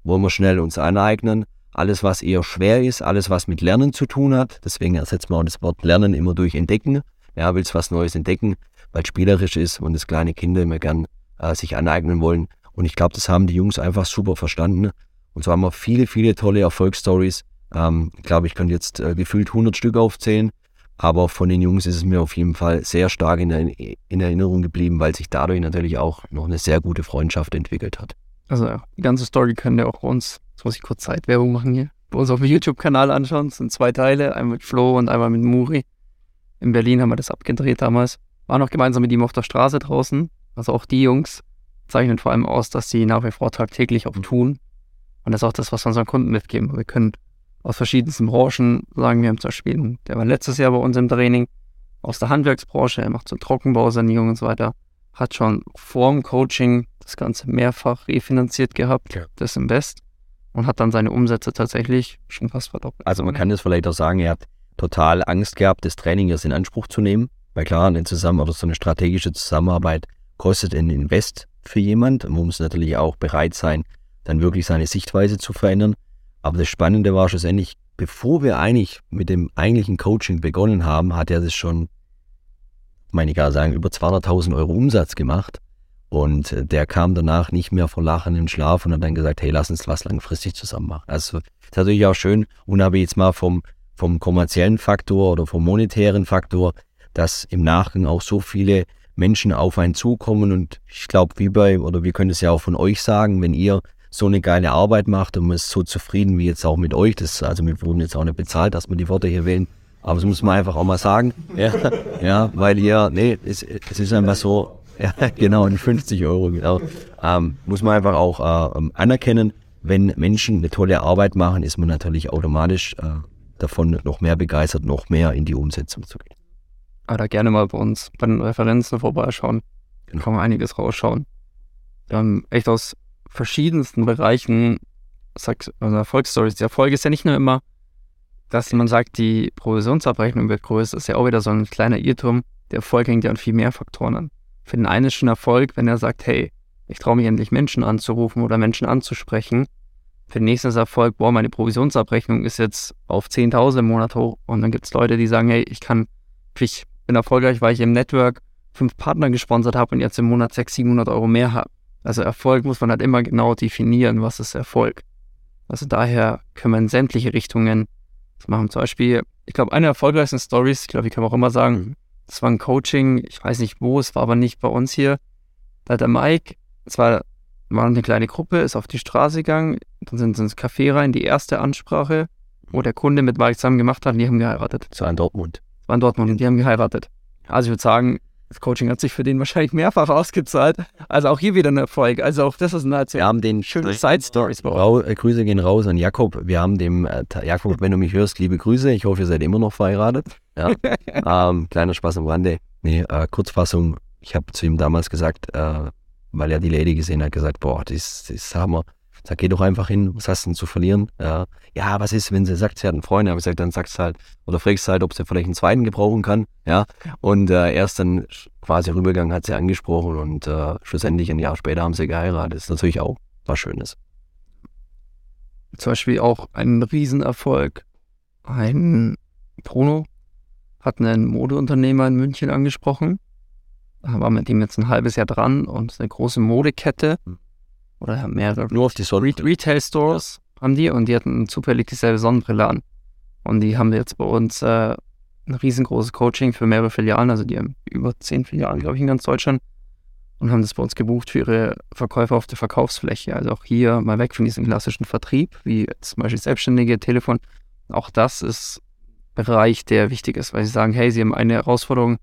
wollen wir schnell uns aneignen. Alles, was eher schwer ist, alles, was mit Lernen zu tun hat, deswegen ersetzt man auch das Wort Lernen immer durch Entdecken. Ja, willst was Neues entdecken, weil spielerisch ist und das kleine Kinder immer gern äh, sich aneignen wollen. Und ich glaube, das haben die Jungs einfach super verstanden. Und so haben wir viele, viele tolle Erfolgsstories. Ähm, ich glaube, ich könnte jetzt äh, gefühlt 100 Stück aufzählen. Aber von den Jungs ist es mir auf jeden Fall sehr stark in, in Erinnerung geblieben, weil sich dadurch natürlich auch noch eine sehr gute Freundschaft entwickelt hat. Also die ganze Story könnt ihr auch bei uns, jetzt muss ich kurz Zeitwerbung machen hier, bei uns auf dem YouTube-Kanal anschauen. Es sind zwei Teile, einmal mit Flo und einmal mit Muri. In Berlin haben wir das abgedreht damals. Waren auch gemeinsam mit ihm auf der Straße draußen. Also auch die Jungs zeichnen vor allem aus, dass sie nach wie vor tagtäglich auch tun. Und das ist auch das, was wir unseren Kunden mitgeben. Wir können aus verschiedensten Branchen sagen, wir haben zum Beispiel, der war letztes Jahr bei uns im Training, aus der Handwerksbranche, er macht so Trockenbausanierung und so weiter, hat schon vor dem Coaching das Ganze mehrfach refinanziert gehabt, Ja. das Invest, und hat dann seine Umsätze tatsächlich schon fast verdoppelt. Also man kann das vielleicht auch sagen, er hat total Angst gehabt, das Training jetzt in Anspruch zu nehmen. Weil klar, eine Zusammen oder so eine strategische Zusammenarbeit kostet ein Invest für jemand. Man muss natürlich auch bereit sein, dann wirklich seine Sichtweise zu verändern. Aber das Spannende war schlussendlich, bevor wir eigentlich mit dem eigentlichen Coaching begonnen haben, hat er das schon, meine ich gar sagen, über 200.000 Euro Umsatz gemacht. Und äh, der kam danach nicht mehr vor Lachen den Schlaf und hat dann gesagt, hey, lass uns was langfristig zusammen machen. Also das ist natürlich auch schön, unabhängig jetzt mal vom, vom kommerziellen Faktor oder vom monetären Faktor, dass im Nachgang auch so viele Menschen auf einen zukommen und ich glaube, wie bei, oder wir können es ja auch von euch sagen, wenn ihr so eine geile Arbeit macht und man ist so zufrieden wie jetzt auch mit euch, das, also wir wurden jetzt auch nicht bezahlt, dass wir die Worte hier wählen, aber das muss man einfach auch mal sagen, ja, ja weil ihr, nee, es, es ist einfach so, ja, genau, in 50 Euro, genau, ähm, muss man einfach auch äh, anerkennen, wenn Menschen eine tolle Arbeit machen, ist man natürlich automatisch äh, davon noch mehr begeistert, noch mehr in die Umsetzung zu gehen. Aber da gerne mal bei uns bei den Referenzen vorbeischauen. Dann kann man einiges rausschauen. Wir haben echt aus verschiedensten Bereichen also Erfolgsstories. Die Erfolg ist ja nicht nur immer, dass man sagt, die Provisionsabrechnung wird größer. Ist ja auch wieder so ein kleiner Irrtum. Der Erfolg hängt ja an viel mehr Faktoren an. Für den einen ist schon Erfolg, wenn er sagt, hey, ich traue mich endlich Menschen anzurufen oder Menschen anzusprechen. Für den nächsten ist Erfolg, boah, meine Provisionsabrechnung ist jetzt auf 10.000 im Monat hoch. Und dann gibt es Leute, die sagen, hey, ich kann, ich bin erfolgreich, weil ich im Network fünf Partner gesponsert habe und jetzt im Monat 600, 700 Euro mehr habe. Also Erfolg muss man halt immer genau definieren, was ist Erfolg. Also daher können wir in sämtliche Richtungen das machen. Zum Beispiel, ich glaube, eine der erfolgreichsten Stories, ich glaube, ich kann auch immer sagen, das war ein Coaching, ich weiß nicht wo, es war aber nicht bei uns hier. Da hat der Mike, es war, war eine kleine Gruppe, ist auf die Straße gegangen, dann sind sie ins Café rein, die erste Ansprache, wo der Kunde mit Mike zusammen gemacht hat, und die haben geheiratet. So in Dortmund. Das war in Dortmund und die haben geheiratet. Also ich würde sagen, das Coaching hat sich für den wahrscheinlich mehrfach ausgezahlt. Also auch hier wieder ein Erfolg. Also auch das ist ein so Wir haben den schöne uns. Rau, äh, Grüße gehen raus an Jakob. Wir haben dem, äh, Jakob, wenn du mich hörst, liebe Grüße. Ich hoffe, ihr seid immer noch verheiratet. Ja. ähm, kleiner Spaß am Rande. Nee, äh, Kurzfassung. Ich habe zu ihm damals gesagt, äh, weil er die Lady gesehen hat, gesagt, boah, das, das haben wir. Sag, geh doch einfach hin, was hast du denn zu verlieren? Ja, ja, was ist, wenn sie sagt, sie hat einen Freund? Aber ich gesagt, dann sagst du halt, oder fragst halt, ob sie vielleicht einen zweiten gebrauchen kann. Ja, und äh, er ist dann quasi rübergegangen, hat sie angesprochen und äh, schlussendlich ein Jahr später haben sie geheiratet. Das ist natürlich auch was Schönes. Zum Beispiel auch ein Riesenerfolg. Ein Bruno hat einen Modeunternehmer in München angesprochen. Da war mit ihm jetzt ein halbes Jahr dran und eine große Modekette Hm. Oder mehrere Nur auf die Sonne. Re Retail Stores haben die und die hatten zufällig dieselbe Sonnenbrille an. Und die haben jetzt bei uns äh, ein riesengroßes Coaching für mehrere Filialen, also die haben über zehn Filialen, glaube ich, in ganz Deutschland und haben das bei uns gebucht für ihre Verkäufer auf der Verkaufsfläche. Also auch hier mal weg von diesem klassischen Vertrieb, wie zum Beispiel Selbstständige, Telefon. Auch das ist ein Bereich, der wichtig ist, weil sie sagen, hey, sie haben eine Herausforderung,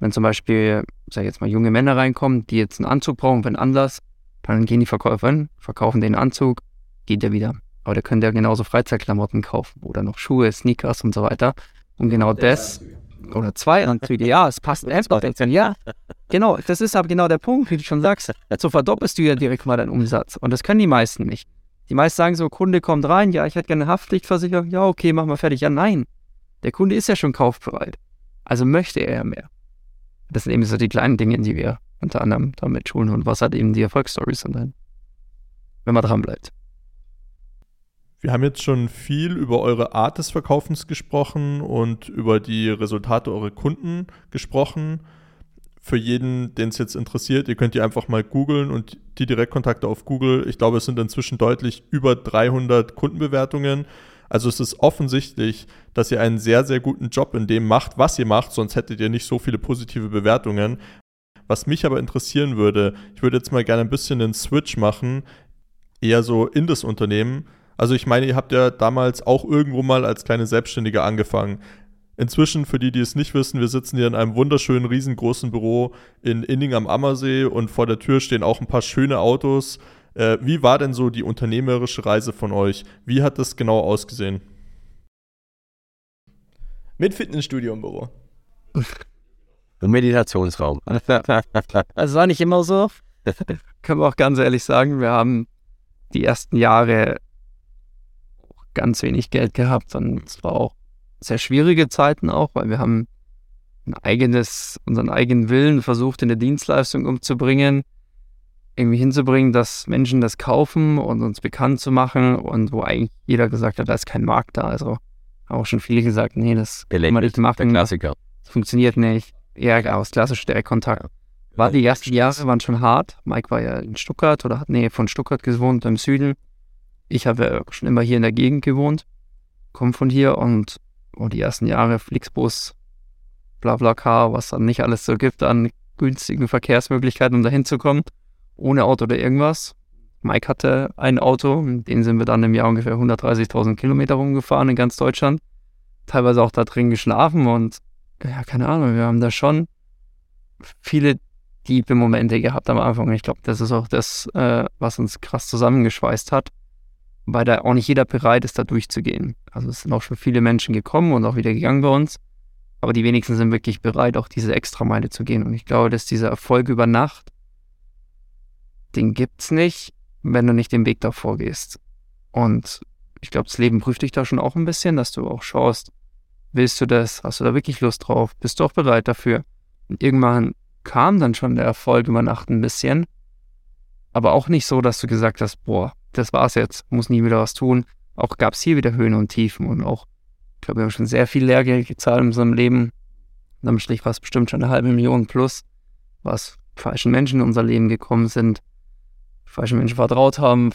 wenn zum Beispiel, sag ich jetzt mal, junge Männer reinkommen, die jetzt einen Anzug brauchen einen Anlass, dann gehen die Verkäufer hin, verkaufen den Anzug, geht der wieder. Aber der könnte ja genauso Freizeitklamotten kaufen oder noch Schuhe, Sneakers und so weiter. Und genau das, oder zwei Anzüge, ja, es passt einfach. Ja, genau, das ist aber genau der Punkt, wie du schon sagst. So verdoppelst du ja direkt mal deinen Umsatz. Und das können die meisten nicht. Die meisten sagen so, Kunde kommt rein, ja, ich hätte gerne eine Haftpflichtversicherung, ja, okay, machen wir fertig. Ja, nein. Der Kunde ist ja schon kaufbereit. Also möchte er ja mehr. Das sind eben so die kleinen Dinge, die wir unter anderem damit schulen und was halt eben die Erfolgsstories sind dann. Wenn man dran bleibt. Wir haben jetzt schon viel über eure Art des Verkaufens gesprochen und über die Resultate eurer Kunden gesprochen. für jeden, den es jetzt interessiert, ihr könnt die einfach mal googeln und die Direktkontakte auf Google. Ich glaube, es sind inzwischen deutlich über 300 Kundenbewertungen. Also es ist offensichtlich, dass ihr einen sehr, sehr guten Job in dem macht, was ihr macht, sonst hättet ihr nicht so viele positive Bewertungen. Was mich aber interessieren würde, ich würde jetzt mal gerne ein bisschen einen Switch machen, eher so in das Unternehmen. Also ich meine, ihr habt ja damals auch irgendwo mal als kleine Selbstständige angefangen. Inzwischen, für die, die es nicht wissen, wir sitzen hier in einem wunderschönen, riesengroßen Büro in Inning am Ammersee und vor der Tür stehen auch ein paar schöne Autos. Äh, wie war denn so die unternehmerische Reise von euch? Wie hat das genau ausgesehen? Mit Fitnessstudio im Büro. Und Meditationsraum. Also war nicht immer so. Können wir auch ganz ehrlich sagen, wir haben die ersten Jahre ganz wenig Geld gehabt und es war auch sehr schwierige Zeiten auch, weil wir haben ein eigenes, unseren eigenen Willen versucht in der Dienstleistung umzubringen, irgendwie hinzubringen, dass Menschen das kaufen und uns bekannt zu machen und wo eigentlich jeder gesagt hat, da ist kein Markt da. Also haben auch schon viele gesagt, nee, das kann man nicht Der machen, Klassiker. das funktioniert nicht. Ja, aus klassisch Direktkontakt. War die ersten Jahre waren schon hart. Mike war ja in Stuttgart oder hat Nähe von Stuttgart gewohnt, im Süden. Ich habe ja schon immer hier in der Gegend gewohnt, komme von hier und oh, die ersten Jahre Flixbus, BlaBlaCar, was dann nicht alles so gibt an günstigen Verkehrsmöglichkeiten, um da hinzukommen, ohne Auto oder irgendwas. Mike hatte ein Auto, mit dem sind wir dann im Jahr ungefähr 130.000 Kilometer rumgefahren in ganz Deutschland. Teilweise auch da drin geschlafen und ja, keine Ahnung, wir haben da schon viele tiefe Momente gehabt am Anfang. Ich glaube, das ist auch das, äh, was uns krass zusammengeschweißt hat, weil da auch nicht jeder bereit ist, da durchzugehen. Also es sind auch schon viele Menschen gekommen und auch wieder gegangen bei uns, aber die wenigsten sind wirklich bereit, auch diese Extrameile zu gehen. Und ich glaube, dass dieser Erfolg über Nacht, den gibt's nicht, wenn du nicht den Weg davor gehst. Und ich glaube, das Leben prüft dich da schon auch ein bisschen, dass du auch schaust, willst du das? Hast du da wirklich Lust drauf? Bist du auch bereit dafür? Und irgendwann kam dann schon der Erfolg über Nacht ein bisschen, aber auch nicht so, dass du gesagt hast, boah, das war's jetzt, muss nie wieder was tun. Auch gab es hier wieder Höhen und Tiefen und auch, ich glaube, wir haben schon sehr viel Lehrgeld gezahlt in unserem Leben. Am Strich war es bestimmt schon eine halbe Million plus, was falschen Menschen in unser Leben gekommen sind, falsche Menschen vertraut haben,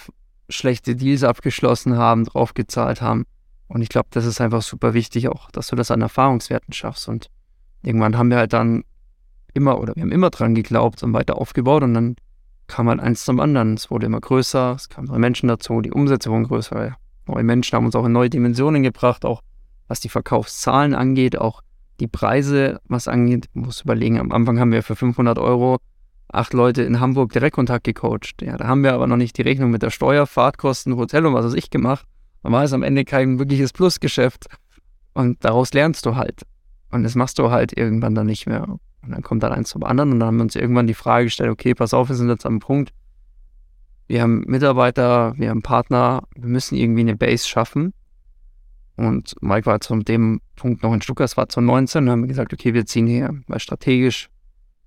schlechte Deals abgeschlossen haben, draufgezahlt haben. Und ich glaube, das ist einfach super wichtig auch, dass du das an Erfahrungswerten schaffst. Und irgendwann haben wir halt dann immer, oder wir haben immer dran geglaubt und weiter aufgebaut und dann kam halt eins zum anderen. Es wurde immer größer, es kamen neue Menschen dazu, die Umsätze wurden größer. Neue Menschen haben uns auch in neue Dimensionen gebracht, auch was die Verkaufszahlen angeht, auch die Preise, was angeht. Ich muss überlegen, am Anfang haben wir für 500 Euro acht Leute in Hamburg Direktkontakt gecoacht. Ja, da haben wir aber noch nicht die Rechnung mit der Steuer, Fahrtkosten, Hotel und was weiß ich gemacht. Dann war es am Ende kein wirkliches Plusgeschäft. Und daraus lernst du halt. Und das machst du halt irgendwann dann nicht mehr. Und dann kommt dann eins zum anderen und dann haben wir uns irgendwann die Frage gestellt, okay, pass auf, wir sind jetzt am Punkt. Wir haben Mitarbeiter, wir haben Partner, wir müssen irgendwie eine Base schaffen. Und Mike war zu dem Punkt noch in Stuttgart, es war 2019, und haben wir gesagt, okay, wir ziehen hier, weil strategisch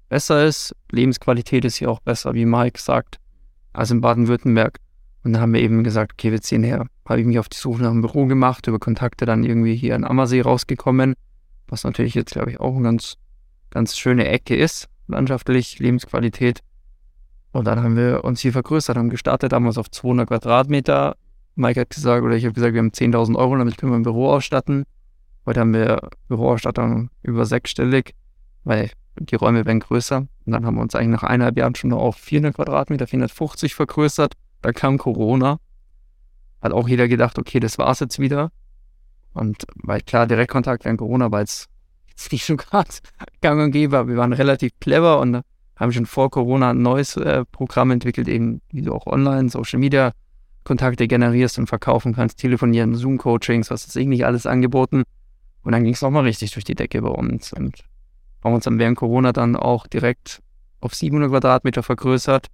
besser ist, Lebensqualität ist hier auch besser, wie Mike sagt, als in Baden-Württemberg. Und dann haben wir eben gesagt, okay, wir ziehen her. Habe ich mich auf die Suche nach einem Büro gemacht, über Kontakte dann irgendwie hier in Ammersee rausgekommen, was natürlich jetzt, glaube ich, auch eine ganz, ganz schöne Ecke ist, landschaftlich, Lebensqualität. Und dann haben wir uns hier vergrößert, haben gestartet, damals auf 200 Quadratmeter. Mike hat gesagt, oder ich habe gesagt, wir haben 10.000 Euro, damit können wir ein Büro ausstatten. Heute haben wir Büroausstattung über sechsstellig, weil die Räume werden größer. Und dann haben wir uns eigentlich nach eineinhalb Jahren schon auf 400 Quadratmeter, 450 vergrößert. Da kam Corona. Hat auch jeder gedacht, okay, das war's jetzt wieder. Und weil klar, Direktkontakt während Corona war jetzt, jetzt nicht so gerade gang und gäbe, wir waren relativ clever und haben schon vor Corona ein neues äh, Programm entwickelt, eben wie du auch online, Social Media Kontakte generierst und verkaufen kannst, telefonieren, Zoom-Coachings, was ist nicht alles angeboten. Und dann ging es nochmal richtig durch die Decke bei uns. Und haben uns dann während Corona dann auch direkt auf 700 Quadratmeter vergrößert.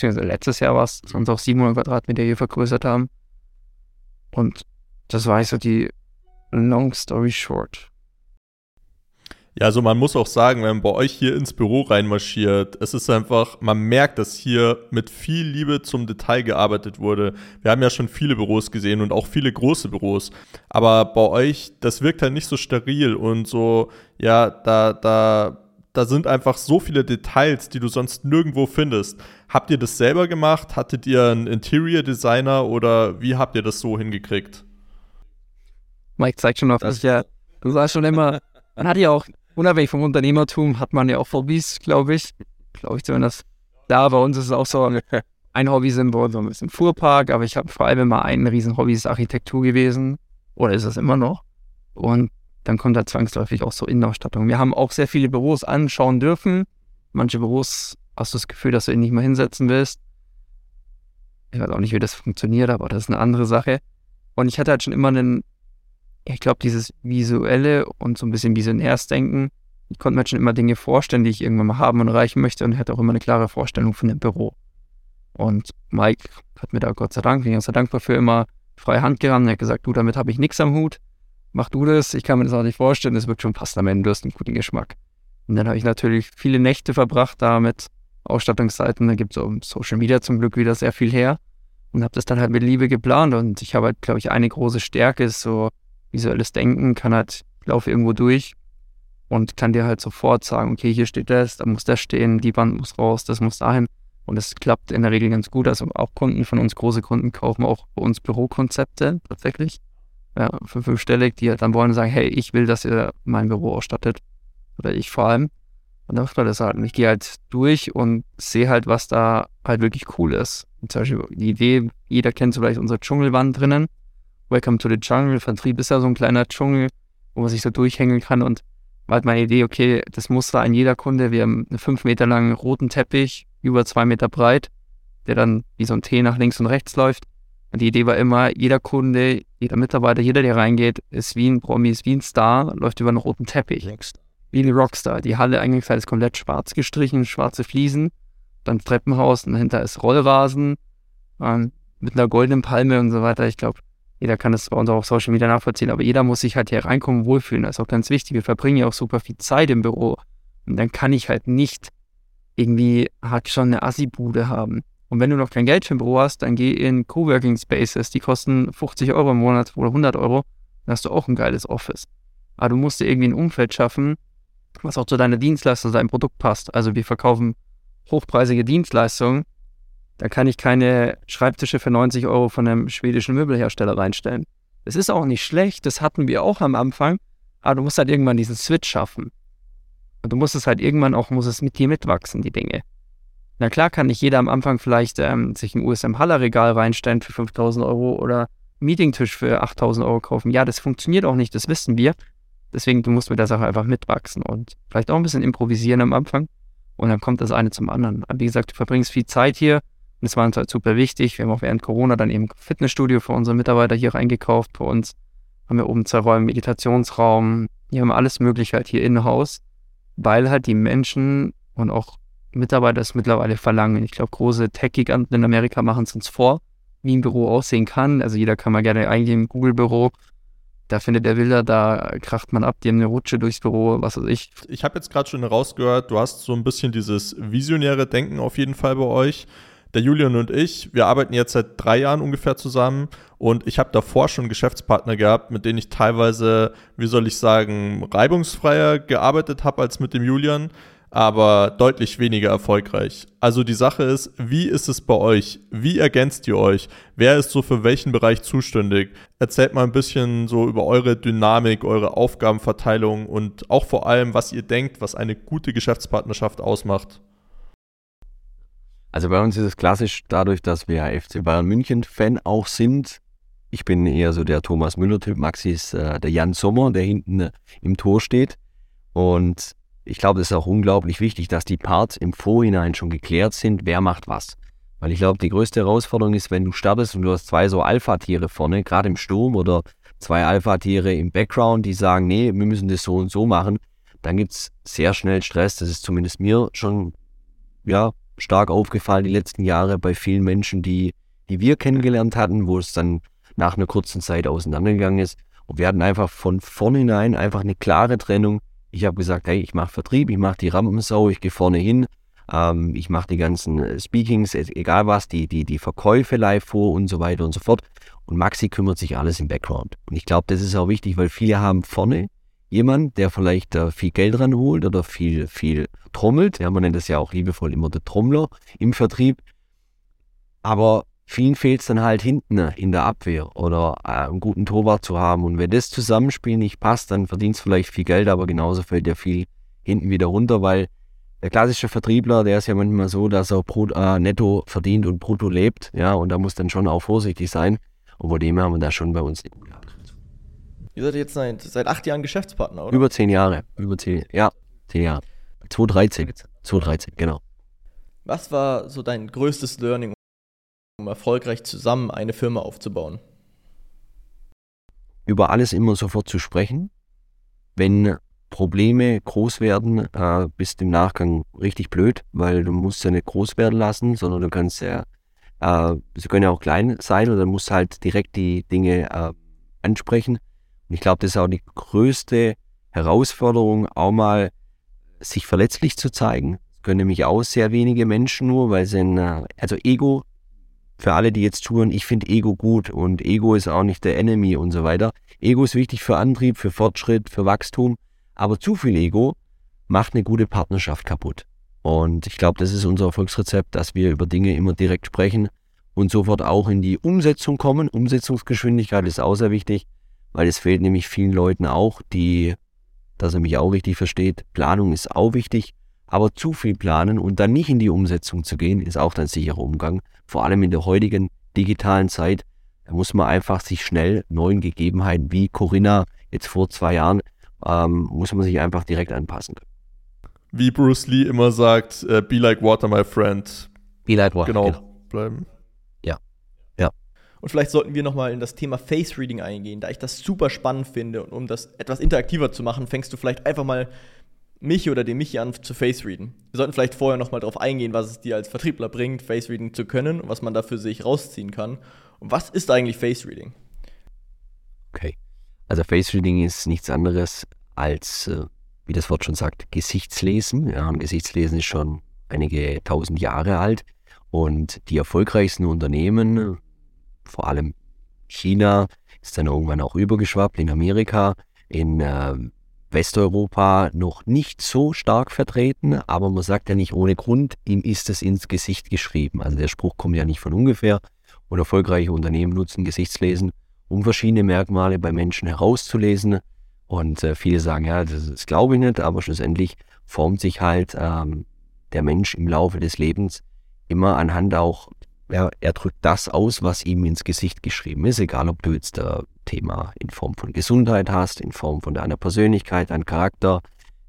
Beziehungsweise letztes Jahr war es, uns auf 700 Quadratmeter hier vergrößert haben. Und das war so die long story short. Ja, also man muss auch sagen, wenn man bei euch hier ins Büro reinmarschiert, es ist einfach, man merkt, dass hier mit viel Liebe zum Detail gearbeitet wurde. Wir haben ja schon viele Büros gesehen und auch viele große Büros. Aber bei euch, das wirkt halt nicht so steril und so, ja, da, da da sind einfach so viele Details, die du sonst nirgendwo findest. Habt ihr das selber gemacht? Hattet ihr einen Interior Designer oder wie habt ihr das so hingekriegt? Mike zeigt schon auf, dass ja, du sagst schon immer, man hat ja auch, unabhängig vom Unternehmertum, hat man ja auch Hobbys, glaube ich. Glaube ich zumindest. Da bei uns ist es auch so, ein Hobby sind wir so ein bisschen Fuhrpark, aber ich habe vor allem immer ein riesen Hobby ist Architektur gewesen. Oder ist es immer noch? Und dann kommt da zwangsläufig auch so Innenausstattung. Wir haben auch sehr viele Büros anschauen dürfen. Manche Büros hast du das Gefühl, dass du ihn nicht mehr hinsetzen willst. Ich weiß auch nicht, wie das funktioniert, aber das ist eine andere Sache. Und ich hatte halt schon immer einen, ich glaube, dieses visuelle und so ein bisschen visionäres Denken. Ich konnte mir halt schon immer Dinge vorstellen, die ich irgendwann mal haben und erreichen möchte und hatte auch immer eine klare Vorstellung von dem Büro. Und Mike hat mir da Gott sei Dank, bin ich sehr dankbar für, immer freie Hand gerannt. Er hat gesagt, du, damit habe ich nichts am Hut mach du das, ich kann mir das auch nicht vorstellen, das wird schon passen. Am Ende, du hast einen guten Geschmack. Und dann habe ich natürlich viele Nächte verbracht da mit Ausstattungsseiten, da gibt es auf Social Media zum Glück wieder sehr viel her. Und habe das dann halt mit Liebe geplant. Und ich habe halt, glaube ich, eine große Stärke, ist so visuelles Denken, kann halt, laufe irgendwo durch und kann dir halt sofort sagen, okay, hier steht das, da muss das stehen, die Wand muss raus, das muss dahin. Und das klappt in der Regel ganz gut. Also auch Kunden von uns, große Kunden kaufen auch bei uns Bürokonzepte tatsächlich ja, für fünfstellig, die halt dann wollen und sagen, hey, ich will, dass ihr mein Büro ausstattet. Oder ich vor allem. Und dann macht man das halt. Und ich gehe halt durch und sehe halt, was da halt wirklich cool ist. Und zum Beispiel die Idee, jeder kennt so vielleicht unsere Dschungelwand drinnen. Welcome to the Jungle. Vertrieb ist ja so ein kleiner Dschungel, wo man sich so durchhängen kann. Und war halt meine Idee, okay, das muss da an jeder Kunde. Wir haben einen fünf Meter langen roten Teppich, über zwei Meter breit, der dann wie so ein T nach links und rechts läuft. Und die Idee war immer, jeder Kunde, jeder Mitarbeiter, jeder, der reingeht, ist wie ein Promi, ist wie ein Star, läuft über einen roten Teppich. Rockstar. Wie ein Rockstar. Die Halle Eingangsseite ist komplett schwarz gestrichen, schwarze Fliesen, dann Treppenhaus und dahinter ist Rollrasen ähm, mit einer goldenen Palme und so weiter. Ich glaube, jeder kann das bei uns auch auf Social Media nachvollziehen, aber jeder muss sich halt hier reinkommen, wohlfühlen. Das ist auch ganz wichtig. Wir verbringen ja auch super viel Zeit im Büro. Und dann kann ich halt nicht irgendwie halt schon eine Assi-Bude haben. Und wenn du noch kein Geld für ein Büro hast, dann geh in Coworking Spaces. Die kosten 50 Euro im Monat oder 100 Euro. Dann hast du auch ein geiles Office. Aber du musst dir irgendwie ein Umfeld schaffen, was auch zu deiner Dienstleistung, deinem Produkt passt. Also wir verkaufen hochpreisige Dienstleistungen. Da kann ich keine Schreibtische für 90 Euro von einem schwedischen Möbelhersteller reinstellen. Das ist auch nicht schlecht, das hatten wir auch am Anfang, aber du musst halt irgendwann diesen Switch schaffen. Und du musst es halt irgendwann auch, muss es mit dir mitwachsen, die Dinge. Na klar kann nicht jeder am Anfang vielleicht ähm, sich ein USM-Haller-Regal reinstellen für 5000 Euro oder Meetingtisch für 8000 Euro kaufen. Ja, das funktioniert auch nicht, das wissen wir. Deswegen, du musst mit der Sache einfach mitwachsen und vielleicht auch ein bisschen improvisieren am Anfang. Und dann kommt das eine zum anderen. Wie gesagt, du verbringst viel Zeit hier und es war uns halt super wichtig. Wir haben auch während Corona dann eben Fitnessstudio für unsere Mitarbeiter hier reingekauft. Bei uns haben wir oben zwei Räume, Meditationsraum. Hier haben wir alles Mögliche halt hier in-house, weil halt die Menschen und auch Mitarbeiter es mittlerweile verlangen. Ich glaube, große Tech-Giganten in Amerika machen es uns vor, wie ein Büro aussehen kann. Also jeder kann mal gerne eingehen, Google-Büro. Da findet der Bilder, da kracht man ab, die haben eine Rutsche durchs Büro, was weiß ich. Ich habe jetzt gerade schon rausgehört, du hast so ein bisschen dieses visionäre Denken auf jeden Fall bei euch. Der Julian und ich, wir arbeiten jetzt seit drei Jahren ungefähr zusammen und ich habe davor schon Geschäftspartner gehabt, mit denen ich teilweise, wie soll ich sagen, reibungsfreier gearbeitet habe als mit dem Julian aber deutlich weniger erfolgreich. Also die Sache ist, wie ist es bei euch? Wie ergänzt ihr euch? Wer ist so für welchen Bereich zuständig? Erzählt mal ein bisschen so über eure Dynamik, eure Aufgabenverteilung und auch vor allem, was ihr denkt, was eine gute Geschäftspartnerschaft ausmacht. Also bei uns ist es klassisch dadurch, dass wir FC Bayern München Fan auch sind. Ich bin eher so der Thomas Müller-Typ, Maxi ist äh, der Jan Sommer, der hinten äh, im Tor steht. Und ich glaube, es ist auch unglaublich wichtig, dass die Parts im Vorhinein schon geklärt sind, wer macht was. Weil ich glaube, die größte Herausforderung ist, wenn du startest und du hast zwei so Alpha-Tiere vorne, gerade im Sturm oder zwei Alpha-Tiere im Background, die sagen, nee, wir müssen das so und so machen, dann gibt es sehr schnell Stress. Das ist zumindest mir schon ja, stark aufgefallen die letzten Jahre bei vielen Menschen, die, die wir kennengelernt hatten, wo es dann nach einer kurzen Zeit auseinandergegangen ist. Und wir hatten einfach von vornherein einfach eine klare Trennung. Ich habe gesagt, hey, ich mache Vertrieb, ich mache die Rampensau, ich gehe vorne hin, ähm, ich mache die ganzen äh, Speakings, egal was, die, die, die Verkäufe live vor und so weiter und so fort. Und Maxi kümmert sich alles im Background. Und ich glaube, das ist auch wichtig, weil viele haben vorne jemand, der vielleicht äh, viel Geld ranholt oder viel, viel trommelt. Ja, man nennt das ja auch liebevoll immer der Trommler im Vertrieb. Aber vielen fehlt es dann halt hinten in der Abwehr oder äh, einen guten Torwart zu haben. Und wenn das Zusammenspiel nicht passt, dann verdienst du vielleicht viel Geld, aber genauso fällt dir viel hinten wieder runter, weil der klassische Vertriebler, der ist ja manchmal so, dass er pro, äh, netto verdient und brutto lebt. Ja, und da muss dann schon auch vorsichtig sein. Und vor dem haben wir da schon bei uns Ihr seid jetzt seit, seit acht Jahren Geschäftspartner, oder? über zehn Jahre. Über zehn, ja, zehn Jahre. 2013. 2013, genau. Was war so dein größtes Learning, um erfolgreich zusammen eine Firma aufzubauen? über alles immer sofort zu sprechen. Wenn Probleme groß werden, äh, bist im Nachgang richtig blöd, weil du musst ja nicht groß werden lassen, sondern du kannst ja, äh, sie können ja auch klein sein oder musst halt direkt die Dinge äh, ansprechen. Und ich glaube, das ist auch die größte Herausforderung, auch mal sich verletzlich zu zeigen. Das können nämlich auch sehr wenige Menschen nur, weil sie ein, äh, also Ego für alle, die jetzt touren, ich finde Ego gut und Ego ist auch nicht der Enemy und so weiter. Ego ist wichtig für Antrieb, für Fortschritt, für Wachstum, aber zu viel Ego macht eine gute Partnerschaft kaputt. Und ich glaube, das ist unser Erfolgsrezept, dass wir über Dinge immer direkt sprechen und sofort auch in die Umsetzung kommen. Umsetzungsgeschwindigkeit ist auch sehr wichtig, weil es fehlt nämlich vielen Leuten auch, die, dass er mich auch richtig versteht, Planung ist auch wichtig, aber zu viel planen und dann nicht in die Umsetzung zu gehen, ist auch ein sicherer Umgang. Vor allem in der heutigen digitalen Zeit da muss man einfach sich schnell neuen Gegebenheiten wie Corinna jetzt vor zwei Jahren, ähm, muss man sich einfach direkt anpassen können. Wie Bruce Lee immer sagt, äh, be like water, my friend. Be like water, Genau, bleiben. Und vielleicht sollten wir nochmal in das Thema Face Reading eingehen, da ich das super spannend finde. Und um das etwas interaktiver zu machen, fängst du vielleicht einfach mal mich oder den Michi an zu Face Readen. Wir sollten vielleicht vorher nochmal darauf eingehen, was es dir als Vertriebler bringt, Face Reading zu können und was man da für sich rausziehen kann. Und was ist eigentlich Face Reading? Okay. Also Face Reading ist nichts anderes als, äh, wie das Wort schon sagt, Gesichtslesen. Ja, Gesichtslesen ist schon einige tausend Jahre alt. Und die erfolgreichsten Unternehmen, vor allem China, ist dann irgendwann auch übergeschwappt, in Amerika, in äh, Westeuropa noch nicht so stark vertreten, aber man sagt ja nicht ohne Grund, ihm ist es ins Gesicht geschrieben. Also der Spruch kommt ja nicht von ungefähr. Und erfolgreiche Unternehmen nutzen Gesichtslesen, um verschiedene Merkmale bei Menschen herauszulesen. Und äh, viele sagen, ja, das, das glaube ich nicht, aber schlussendlich formt sich halt ähm, der Mensch im Laufe des Lebens immer anhand auch, ja, er drückt das aus, was ihm ins Gesicht geschrieben ist, egal ob du jetzt äh, Thema in Form von Gesundheit hast, in Form von deiner Persönlichkeit, dein Charakter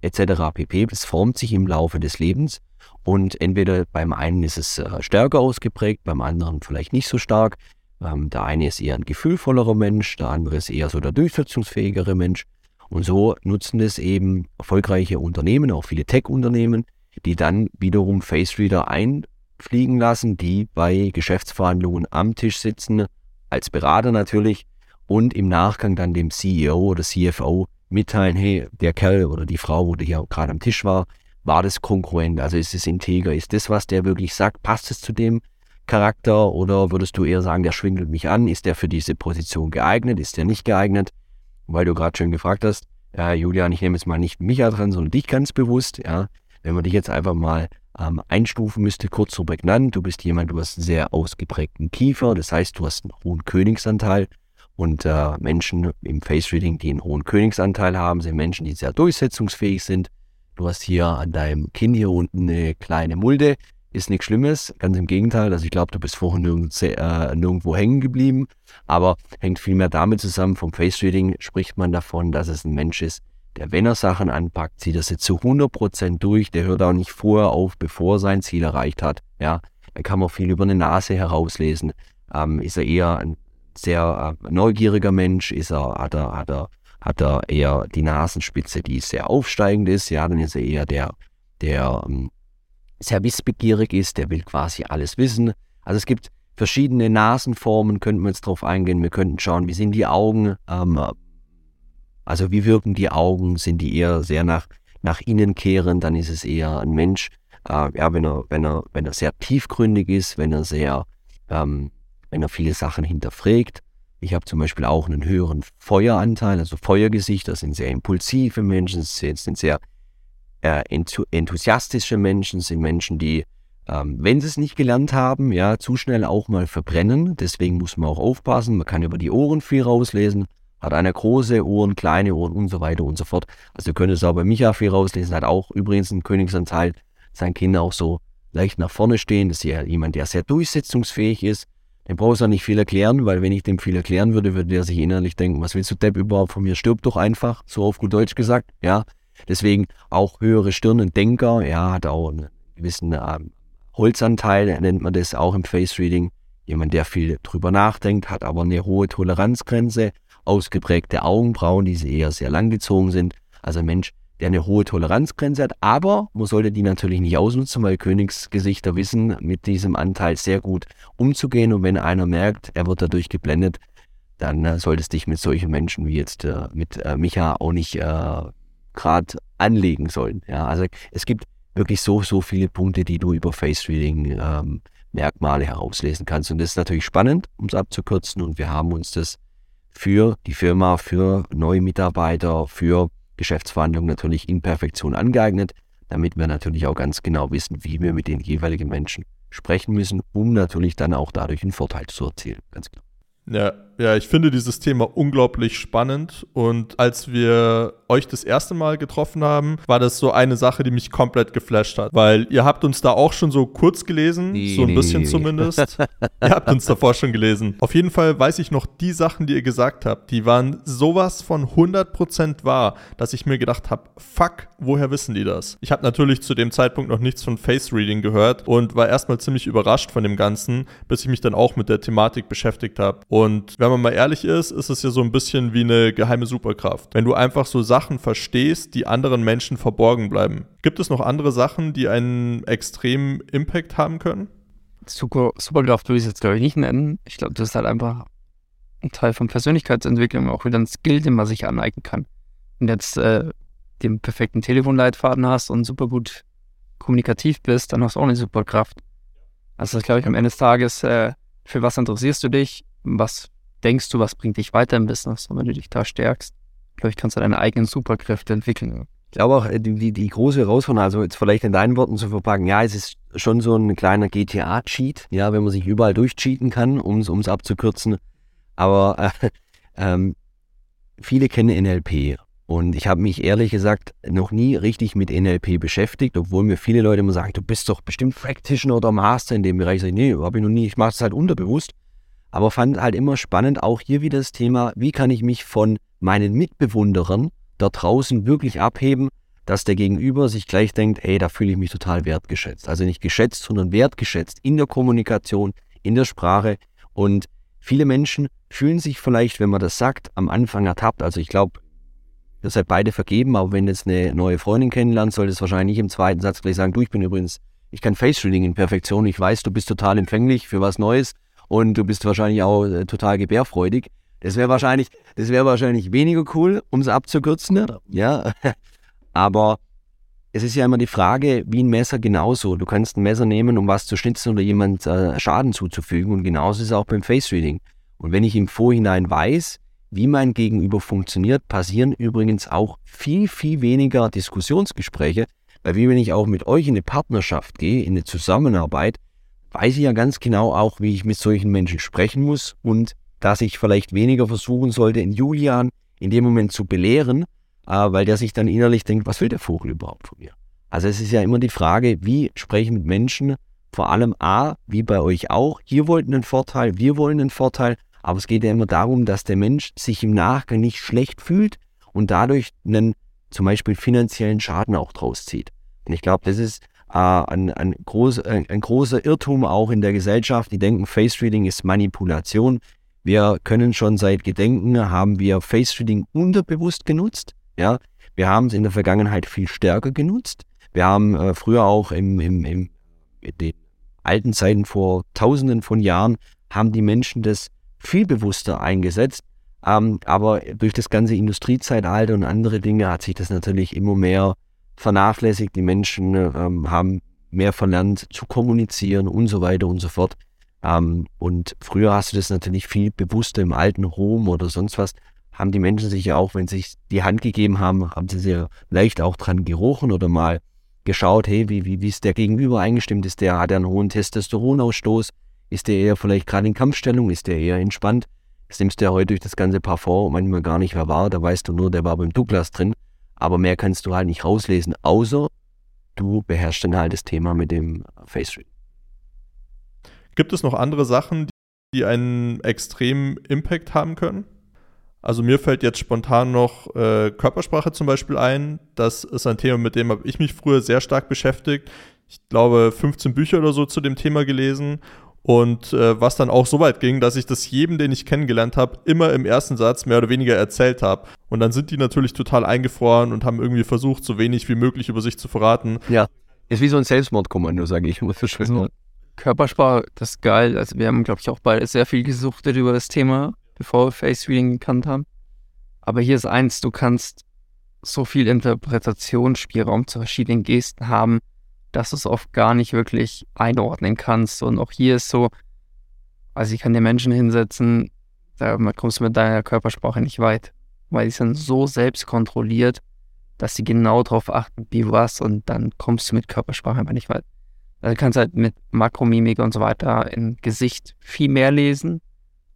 etc. pp. Das formt sich im Laufe des Lebens und entweder beim einen ist es äh, stärker ausgeprägt, beim anderen vielleicht nicht so stark. Ähm, der eine ist eher ein gefühlvollerer Mensch, der andere ist eher so der durchsetzungsfähigere Mensch. Und so nutzen es eben erfolgreiche Unternehmen, auch viele Tech-Unternehmen, die dann wiederum Face Reader einfliegen lassen, die bei Geschäftsverhandlungen am Tisch sitzen, als Berater natürlich, und im Nachgang dann dem CEO oder CFO mitteilen, hey, der Kerl oder die Frau, wo der hier gerade am Tisch war, war das konkurrent? Also ist es integer? Ist das, was der wirklich sagt, passt es zu dem Charakter? Oder würdest du eher sagen, der schwindelt mich an? Ist der für diese Position geeignet? Ist der nicht geeignet? Weil du gerade schön gefragt hast, ja, Julian, ich nehme jetzt mal nicht mich dran, sondern dich ganz bewusst, ja. Wenn man dich jetzt einfach mal ähm, einstufen müsste, kurz so prägnant, du bist jemand, du hast einen sehr ausgeprägten Kiefer, das heißt, du hast einen hohen Königsanteil, und äh, Menschen im Face Reading, die einen hohen Königsanteil haben, sind Menschen, die sehr durchsetzungsfähig sind. Du hast hier an deinem Kinn hier unten eine kleine Mulde. Ist nichts Schlimmes, ganz im Gegenteil. Also ich glaube, du bist vorher nirgendwo, äh, nirgendwo hängen geblieben, aber hängt vielmehr damit zusammen, vom Face Reading spricht man davon, dass es ein Mensch ist, der, wenn er Sachen anpackt, zieht er sie zu 100% durch, der hört auch nicht vorher auf, bevor er sein Ziel erreicht hat. Ja, dann kann man viel über eine Nase herauslesen. Ähm, ist er eher ein sehr äh, neugieriger Mensch, ist er, hat er, hat er, hat er eher die Nasenspitze, die sehr aufsteigend ist, ja, dann ist er eher der, der ähm, sehr wissbegierig ist, der will quasi alles wissen. Also es gibt verschiedene Nasenformen, könnten wir jetzt drauf eingehen. Wir könnten schauen, wie sind die Augen, ähm, also wie wirken die Augen, sind die eher sehr nach, nach innen kehren, dann ist es eher ein Mensch, äh, ja, wenn er, wenn er, wenn er sehr tiefgründig ist, wenn er sehr, ähm, wenn er viele Sachen hinterfragt, Ich habe zum Beispiel auch einen höheren Feueranteil, also Feuergesicht, das sind sehr impulsive Menschen, sind sehr äh, enthusiastische Menschen, sind Menschen, die, ähm, wenn sie es nicht gelernt haben, ja, zu schnell auch mal verbrennen. Deswegen muss man auch aufpassen. Man kann über die Ohren viel rauslesen. Hat einer große Ohren, kleine Ohren und so weiter und so fort. Also ihr könnt es auch bei Micha viel rauslesen. Hat auch übrigens einen Königsanteil, sein Kind auch so leicht nach vorne stehen. Das ist ja jemand, der sehr durchsetzungsfähig ist. Dem brauchst du auch nicht viel erklären, weil wenn ich dem viel erklären würde, würde der sich innerlich denken, was willst du Depp überhaupt von mir? Stirb doch einfach, so auf gut Deutsch gesagt, ja. Deswegen auch höhere Stirn, Denker, ja, hat auch einen gewissen ähm, Holzanteil, nennt man das auch im Face Reading. Jemand, der viel drüber nachdenkt, hat aber eine hohe Toleranzgrenze, ausgeprägte Augenbrauen, die eher sehr langgezogen sind. Also ein Mensch, der eine hohe Toleranzgrenze hat, aber man sollte die natürlich nicht ausnutzen, weil Königsgesichter wissen, mit diesem Anteil sehr gut umzugehen. Und wenn einer merkt, er wird dadurch geblendet, dann äh, solltest dich mit solchen Menschen wie jetzt äh, mit äh, Micha auch nicht äh, gerade anlegen sollen. Ja, also es gibt wirklich so, so viele Punkte, die du über Face Reading ähm, Merkmale herauslesen kannst. Und das ist natürlich spannend, um es abzukürzen. Und wir haben uns das für die Firma, für neue Mitarbeiter, für Geschäftsverhandlungen natürlich in Perfektion angeeignet, damit wir natürlich auch ganz genau wissen, wie wir mit den jeweiligen Menschen sprechen müssen, um natürlich dann auch dadurch einen Vorteil zu erzielen. Ganz klar. Ja, ja, ich finde dieses Thema unglaublich spannend und als wir euch das erste Mal getroffen haben, war das so eine Sache, die mich komplett geflasht hat, weil ihr habt uns da auch schon so kurz gelesen, nee, so ein nee, bisschen nee. zumindest. ihr habt uns davor schon gelesen. Auf jeden Fall weiß ich noch, die Sachen, die ihr gesagt habt, die waren sowas von 100% wahr, dass ich mir gedacht habe, fuck, woher wissen die das? Ich habe natürlich zu dem Zeitpunkt noch nichts von Face Reading gehört und war erstmal ziemlich überrascht von dem Ganzen, bis ich mich dann auch mit der Thematik beschäftigt habe. Und wenn man mal ehrlich ist, ist es ja so ein bisschen wie eine geheime Superkraft. Wenn du einfach so Sachen verstehst, die anderen Menschen verborgen bleiben. Gibt es noch andere Sachen, die einen extremen Impact haben können? Super, Superkraft würde ich jetzt, glaube ich, nicht nennen. Ich glaube, das ist halt einfach ein Teil von Persönlichkeitsentwicklung, auch wieder ein Skill, den man sich aneignen kann. Wenn du jetzt äh, den perfekten Telefonleitfaden hast und super gut kommunikativ bist, dann hast du auch eine Superkraft. Also, glaube ich, am Ende des Tages, äh, für was interessierst du dich? Was denkst du, was bringt dich weiter im Business? Und wenn du dich da stärkst, glaube ich, kannst du deine eigenen Superkräfte entwickeln. Ich glaube auch, äh, die, die, große Herausforderung, also jetzt vielleicht in deinen Worten zu verpacken, ja, es ist schon so ein kleiner GTA-Cheat, ja, wenn man sich überall durchcheaten kann, um es abzukürzen. Aber äh, ähm, viele kennen NLP und ich habe mich ehrlich gesagt noch nie richtig mit NLP beschäftigt, obwohl mir viele Leute immer sagen, du bist doch bestimmt Practitioner oder Master in dem Bereich. Ich sage, nee, habe ich noch nie, ich mache es halt unterbewusst aber fand halt immer spannend auch hier wieder das Thema, wie kann ich mich von meinen Mitbewunderern da draußen wirklich abheben, dass der Gegenüber sich gleich denkt, hey, da fühle ich mich total wertgeschätzt. Also nicht geschätzt, sondern wertgeschätzt in der Kommunikation, in der Sprache. Und viele Menschen fühlen sich vielleicht, wenn man das sagt, am Anfang ertappt. Also ich glaube, ihr seid beide vergeben, aber wenn jetzt eine neue Freundin kennenlernt, sollte es wahrscheinlich nicht im zweiten Satz gleich sagen, du, ich bin übrigens, ich kann Face Reading in Perfektion, ich weiß, du bist total empfänglich für was Neues und du bist wahrscheinlich auch äh, total gebärfreudig. Das wäre wahrscheinlich, das wäre wahrscheinlich weniger cool, um es abzukürzen. Ja, aber es ist ja immer die Frage, wie ein Messer genauso. Du kannst ein Messer nehmen, um was zu schnitzen oder jemand äh, Schaden zuzufügen. Und genauso ist es auch beim Face Reading. Und wenn ich im Vorhinein weiß, wie mein Gegenüber funktioniert, passieren übrigens auch viel, viel weniger Diskussionsgespräche. Weil wie wenn ich auch mit euch in eine Partnerschaft gehe, in eine Zusammenarbeit, weiß ich ja ganz genau auch, wie ich mit solchen Menschen sprechen muss und dass ich vielleicht weniger versuchen sollte, in Julian in dem Moment zu belehren, äh, weil der sich dann innerlich denkt, was will der Vogel überhaupt von mir? Also es ist ja immer die Frage, wie spreche ich mit Menschen, vor allem A, wie bei euch auch, ihr wollt einen Vorteil, wir wollen einen Vorteil, aber es geht ja immer darum, dass der Mensch sich im Nachgang nicht schlecht fühlt und dadurch einen zum Beispiel finanziellen Schaden auch draus zieht. Und ich glaube, das ist äh, ein, ein, groß, ein, ein großer Irrtum auch in der Gesellschaft. Die denken, Face Reading ist Manipulation. Wir können schon seit Gedenken, haben wir Face Reading unterbewusst genutzt. Ja, wir haben es in der Vergangenheit viel stärker genutzt. Wir haben äh, früher auch im, im, im, in den alten Zeiten vor tausenden von Jahren, haben die Menschen das viel bewusster eingesetzt. Ähm, aber durch das ganze Industriezeitalter und andere Dinge hat sich das natürlich immer mehr vernachlässigt. Die Menschen ähm, haben mehr verlernt zu kommunizieren und so weiter und so fort. Ähm, und früher hast du das natürlich viel bewusster im alten Rom oder sonst was, haben die Menschen sich ja auch, wenn sie sich die Hand gegeben haben, haben sie sehr leicht auch dran gerochen oder mal geschaut, hey, wie, wie, wie ist der Gegenüber eingestimmt? Ist der, hat er einen hohen Testosteronausstoß? Ist der eher vielleicht gerade in Kampfstellung? Ist der eher entspannt? Das nimmst du ja heute durch das ganze Parfum manchmal gar nicht, wer war. Da weißt du nur, der war beim Douglas drin. Aber mehr kannst du halt nicht rauslesen, außer du beherrschst dann halt das Thema mit dem Face Reading. Gibt es noch andere Sachen, die einen extremen Impact haben können? Also mir fällt jetzt spontan noch äh, Körpersprache zum Beispiel ein. Das ist ein Thema, mit dem habe ich mich früher sehr stark beschäftigt. Ich glaube, 15 Bücher oder so zu dem Thema gelesen. Und äh, was dann auch so weit ging, dass ich das jedem, den ich kennengelernt habe, immer im ersten Satz mehr oder weniger erzählt habe. Und dann sind die natürlich total eingefroren und haben irgendwie versucht, so wenig wie möglich über sich zu verraten. Ja, ist wie so ein Selbstmordkommando, sage ich. Muss Also, Körpersprache, das ist geil. Also wir haben, glaube ich, auch beide sehr viel gesuchtet über das Thema, bevor wir Face Reading gekannt haben. Aber hier ist eins, du kannst so viel Interpretationsspielraum zu verschiedenen Gesten haben, dass du es oft gar nicht wirklich einordnen kannst. Und auch hier ist so, also ich kann dir Menschen hinsetzen, da kommst du mit deiner Körpersprache nicht weit, weil die sind so selbst kontrolliert, dass sie genau darauf achten, wie was, und dann kommst du mit Körpersprache einfach nicht weit. Also du kannst halt mit Makromimik und so weiter im Gesicht viel mehr lesen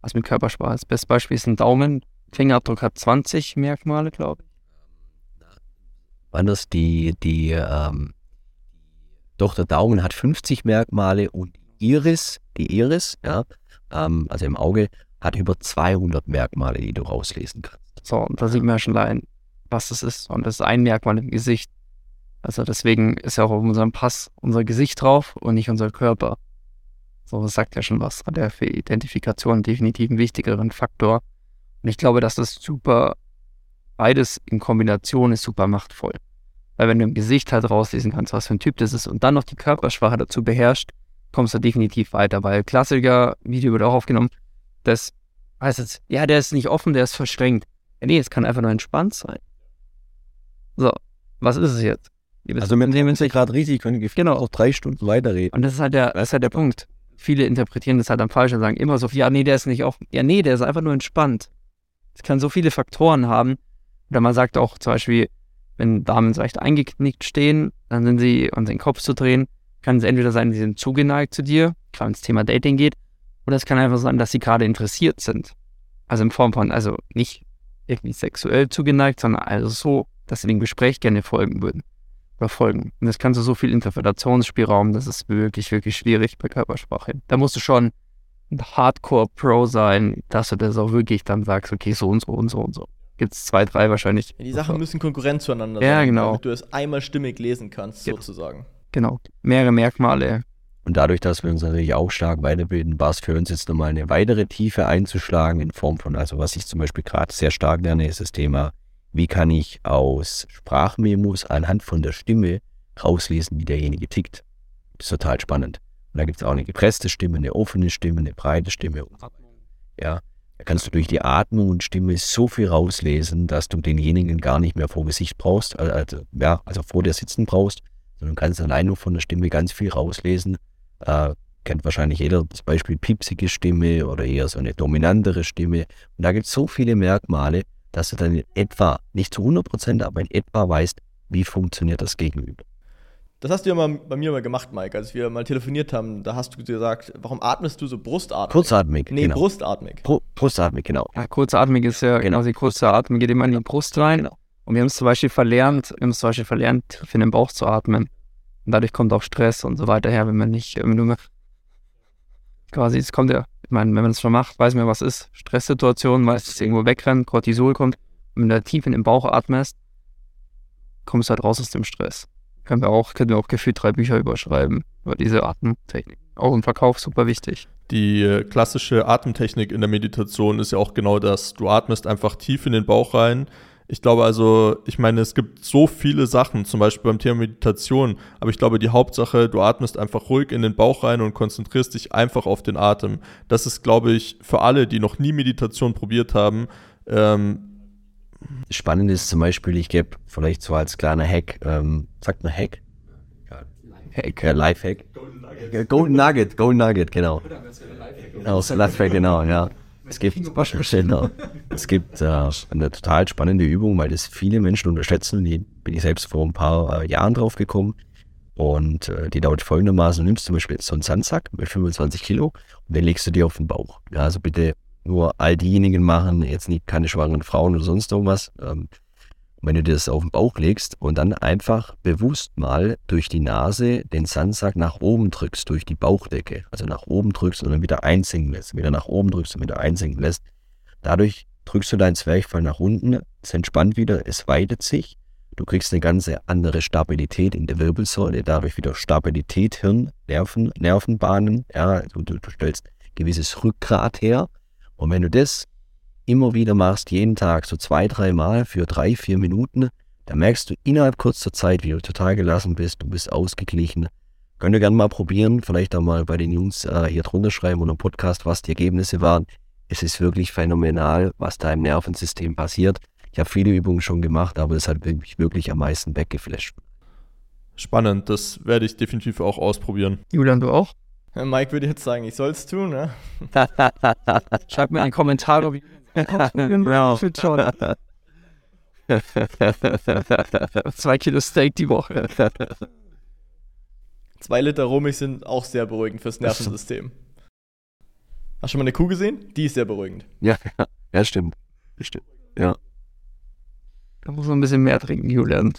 als mit Körpersprache. Das beste Beispiel ist ein Daumen. Fingerabdruck hat 20 Merkmale, glaube ich. Wann das die, die, ähm, doch der Daumen hat 50 Merkmale und die Iris, die Iris, ja, ähm, also im Auge, hat über 200 Merkmale, die du rauslesen kannst. So, und da sieht man ja schon allein, was das ist. Und das ist ein Merkmal im Gesicht. Also deswegen ist ja auch auf unserem Pass unser Gesicht drauf und nicht unser Körper. So, das sagt ja schon was. Hat ja für Identifikation definitiv einen wichtigeren Faktor. Und ich glaube, dass das super, beides in Kombination ist super machtvoll. Weil wenn du im Gesicht halt rauslesen kannst, was für ein Typ das ist und dann noch die Körpersprache dazu beherrscht, kommst du definitiv weiter. Weil Klassiker, Video wird auch aufgenommen, das heißt jetzt, ja, der ist nicht offen, der ist verschränkt. Ja, nee, es kann einfach nur entspannt sein. So, was ist es jetzt? Also mit dem ist ja gerade richtig, können genau. auch drei Stunden weiterreden. Und das ist halt der, das ist halt der Punkt. Viele interpretieren das halt am falsch und sagen immer so, ja, nee, der ist nicht offen. Ja, nee, der ist einfach nur entspannt. Es kann so viele Faktoren haben. Oder man sagt auch zum Beispiel, wenn Damen so leicht eingeknickt stehen, dann sind sie, um den Kopf zu drehen, kann es entweder sein, sie sind zugeneigt zu dir, gerade wenn es Thema Dating geht, oder es kann einfach sein, dass sie gerade interessiert sind. Also in Form von, also nicht irgendwie sexuell zugeneigt, sondern also so, dass sie dem Gespräch gerne folgen würden. Oder folgen. Und das kannst du so viel Interpretationsspielraum, das ist wirklich, wirklich schwierig bei Körpersprache. Da musst du schon ein Hardcore-Pro sein, dass du das auch wirklich dann sagst, okay, so und so und so und so. Gibt es zwei, drei wahrscheinlich. Ja, die Sachen müssen Konkurrent zueinander Ja, sein, genau. damit du es einmal stimmig lesen kannst, Genau. sozusagen. Genau. Mehrere Merkmale. Und dadurch, dass wir uns natürlich auch stark weiterbilden, war es für uns jetzt nochmal eine weitere Tiefe einzuschlagen in Form von, also was ich zum Beispiel gerade sehr stark lerne, ist das Thema, wie kann ich aus Sprachmemos anhand von der Stimme rauslesen, wie derjenige tickt. Das ist total spannend. Und da gibt es auch eine gepresste Stimme, eine offene Stimme, eine breite Stimme. Ja, da kannst du durch die Atmung und Stimme so viel rauslesen, dass du denjenigen gar nicht mehr vor Gesicht brauchst, also, ja, also vor dir sitzen brauchst, sondern kannst allein nur von der Stimme ganz viel rauslesen. Äh, kennt wahrscheinlich jeder das Beispiel piepsige Stimme oder eher so eine dominantere Stimme. Und da gibt es so viele Merkmale, dass du dann in etwa, nicht zu 100 Prozent, aber in etwa weißt, wie funktioniert das Gegenüber. Das hast du ja mal bei mir mal gemacht, Mike, als wir mal telefoniert haben. Da hast du gesagt, warum atmest du so brustatmig? Kurzatmig, Nee, genau. brustatmig. Bru- Brustatmig, genau. Ja, kurzatmig ist ja genau die kurze Atmung, geht immer in die Brust rein. Genau. Und wir haben es zum Beispiel verlernt, wir haben es zum Beispiel verlernt, tief in den Bauch zu atmen. Und dadurch kommt auch Stress und so weiter her, wenn man nicht, wenn du quasi, es kommt ja, ich meine, wenn man das schon macht, weiß man ja, was ist. Stresssituation, meistens irgendwo wegrennen, Cortisol kommt. Und wenn du da tief in den Bauch atmest, kommst du halt raus aus dem Stress. Können wir auch, können wir auch gefühlt drei Bücher überschreiben über diese Atemtechnik. Auch im Verkauf super wichtig. Die äh, klassische Atemtechnik in der Meditation ist ja auch genau das. Du atmest einfach tief in den Bauch rein. Ich glaube also, ich meine, es gibt so viele Sachen, zum Beispiel beim Thema Meditation, aber ich glaube, die Hauptsache, du atmest einfach ruhig in den Bauch rein und konzentrierst dich einfach auf den Atem. Das ist, glaube ich, für alle, die noch nie Meditation probiert haben, ähm, Spannend ist zum Beispiel, ich gebe vielleicht so als kleiner Hack, ähm, sagt man Hack? Hack, äh, Lifehack. Golden Nugget, Golden Nugget, genau. Genau, Lifehack, genau, ja. Es gibt, genau. es gibt äh, eine total spannende Übung, weil das viele Menschen unterschätzen. Die bin ich selbst vor ein paar äh, Jahren drauf gekommen. Und äh, die dauert folgendermaßen. Du nimmst zum Beispiel so einen Sandsack mit 25 Kilo und den legst du dir auf den Bauch. Ja, also bitte nur all diejenigen machen, jetzt nicht keine schwangeren Frauen oder sonst irgendwas. Ähm, wenn du dir das auf den Bauch legst und dann einfach bewusst mal durch die Nase den Sandsack nach oben drückst, durch die Bauchdecke, also nach oben drückst und dann wieder einsinken lässt, wieder nach oben drückst und wieder einsinken lässt. Dadurch drückst du deinen Zwerchfall nach unten, es entspannt wieder, es weitet sich. Du kriegst eine ganz andere Stabilität in der Wirbelsäule, dadurch wieder Stabilität, Hirn, Nerven, Nervenbahnen. Ja, du, du, du stellst gewisses Rückgrat her. Und wenn du das immer wieder machst, jeden Tag, so zwei, drei Mal für drei, vier Minuten, dann merkst du innerhalb kurzer Zeit, wie du total gelassen bist, du bist ausgeglichen. Könnt ihr gerne mal probieren, vielleicht auch mal bei den Jungs äh, hier drunter schreiben oder im Podcast, was die Ergebnisse waren. Es ist wirklich phänomenal, was da im Nervensystem passiert. Ich habe viele Übungen schon gemacht, aber es hat mich wirklich am meisten weggeflasht. Spannend, das werde ich definitiv auch ausprobieren. Julian, du auch? Mike würde jetzt sagen, ich soll es tun, ne? Schreib mir einen Kommentar, wie Genau. Fit schon. Zwei Kilo Steak die Woche. Zwei Liter Rohmilch sind auch sehr beruhigend fürs Nervensystem. Hast du schon mal eine Kuh gesehen? Die ist sehr beruhigend. Ja, ja, ja, stimmt. Stimmt. Ja. Da muss man ein bisschen mehr trinken, Julian.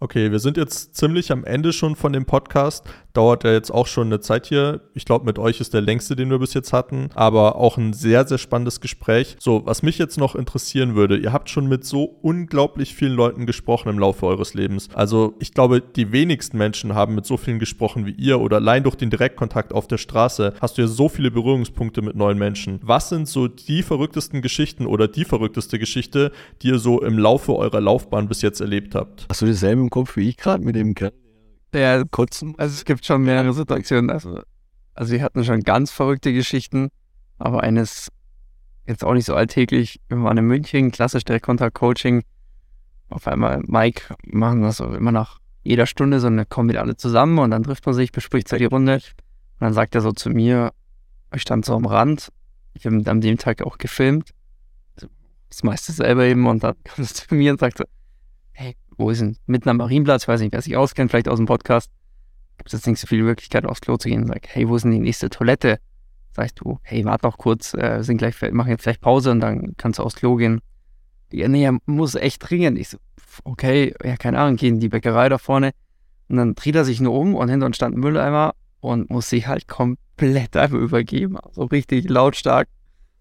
Okay, wir sind jetzt ziemlich am Ende schon von dem Podcast. Dauert ja jetzt auch schon eine Zeit hier. Ich glaube, mit euch ist der längste, den wir bis jetzt hatten, aber auch ein sehr, sehr spannendes Gespräch. So, was mich jetzt noch interessieren würde, ihr habt schon mit so unglaublich vielen Leuten gesprochen im Laufe eures Lebens. Also, ich glaube, die wenigsten Menschen haben mit so vielen gesprochen wie ihr oder allein durch den Direktkontakt auf der Straße hast du ja so viele Berührungspunkte mit neuen Menschen. Was sind so die verrücktesten Geschichten oder die verrückteste Geschichte, die ihr so im Laufe eurer Laufbahn bis jetzt erlebt habt? Hast du dasselbe im Kopf wie ich gerade mit dem Kerl? Der Kotzen. Also es gibt schon mehrere Situationen. Also, also wir hatten schon ganz verrückte Geschichten, aber eines jetzt auch nicht so alltäglich. Wir waren in München, klassisch Direktkontakt-Coaching. Auf einmal, Mike, machen wir so immer nach jeder Stunde so eine, kommen wieder alle zusammen und dann trifft man sich, bespricht so die Runde. Und dann sagt er so zu mir, ich stand so am Rand, ich habe an dem Tag auch gefilmt, Also, das meiste selber eben und dann kam es zu mir und sagte, hey, wo ist denn, mitten am Marienplatz, ich weiß nicht, wer sich auskennt, vielleicht aus dem Podcast, gibt es jetzt nicht so viele Möglichkeiten, aufs Klo zu gehen. Sag, hey, wo ist denn die nächste Toilette? Sagst du, hey, warte noch kurz, äh, sind gleich, machen jetzt vielleicht Pause und dann kannst du aufs Klo gehen. Ja, nee, er muss echt dringend. Ich so, okay, ja, keine Ahnung, gehen die Bäckerei da vorne. Und dann dreht er sich nur um und hinter uns stand ein Mülleimer und muss sich halt komplett einfach übergeben. So richtig lautstark.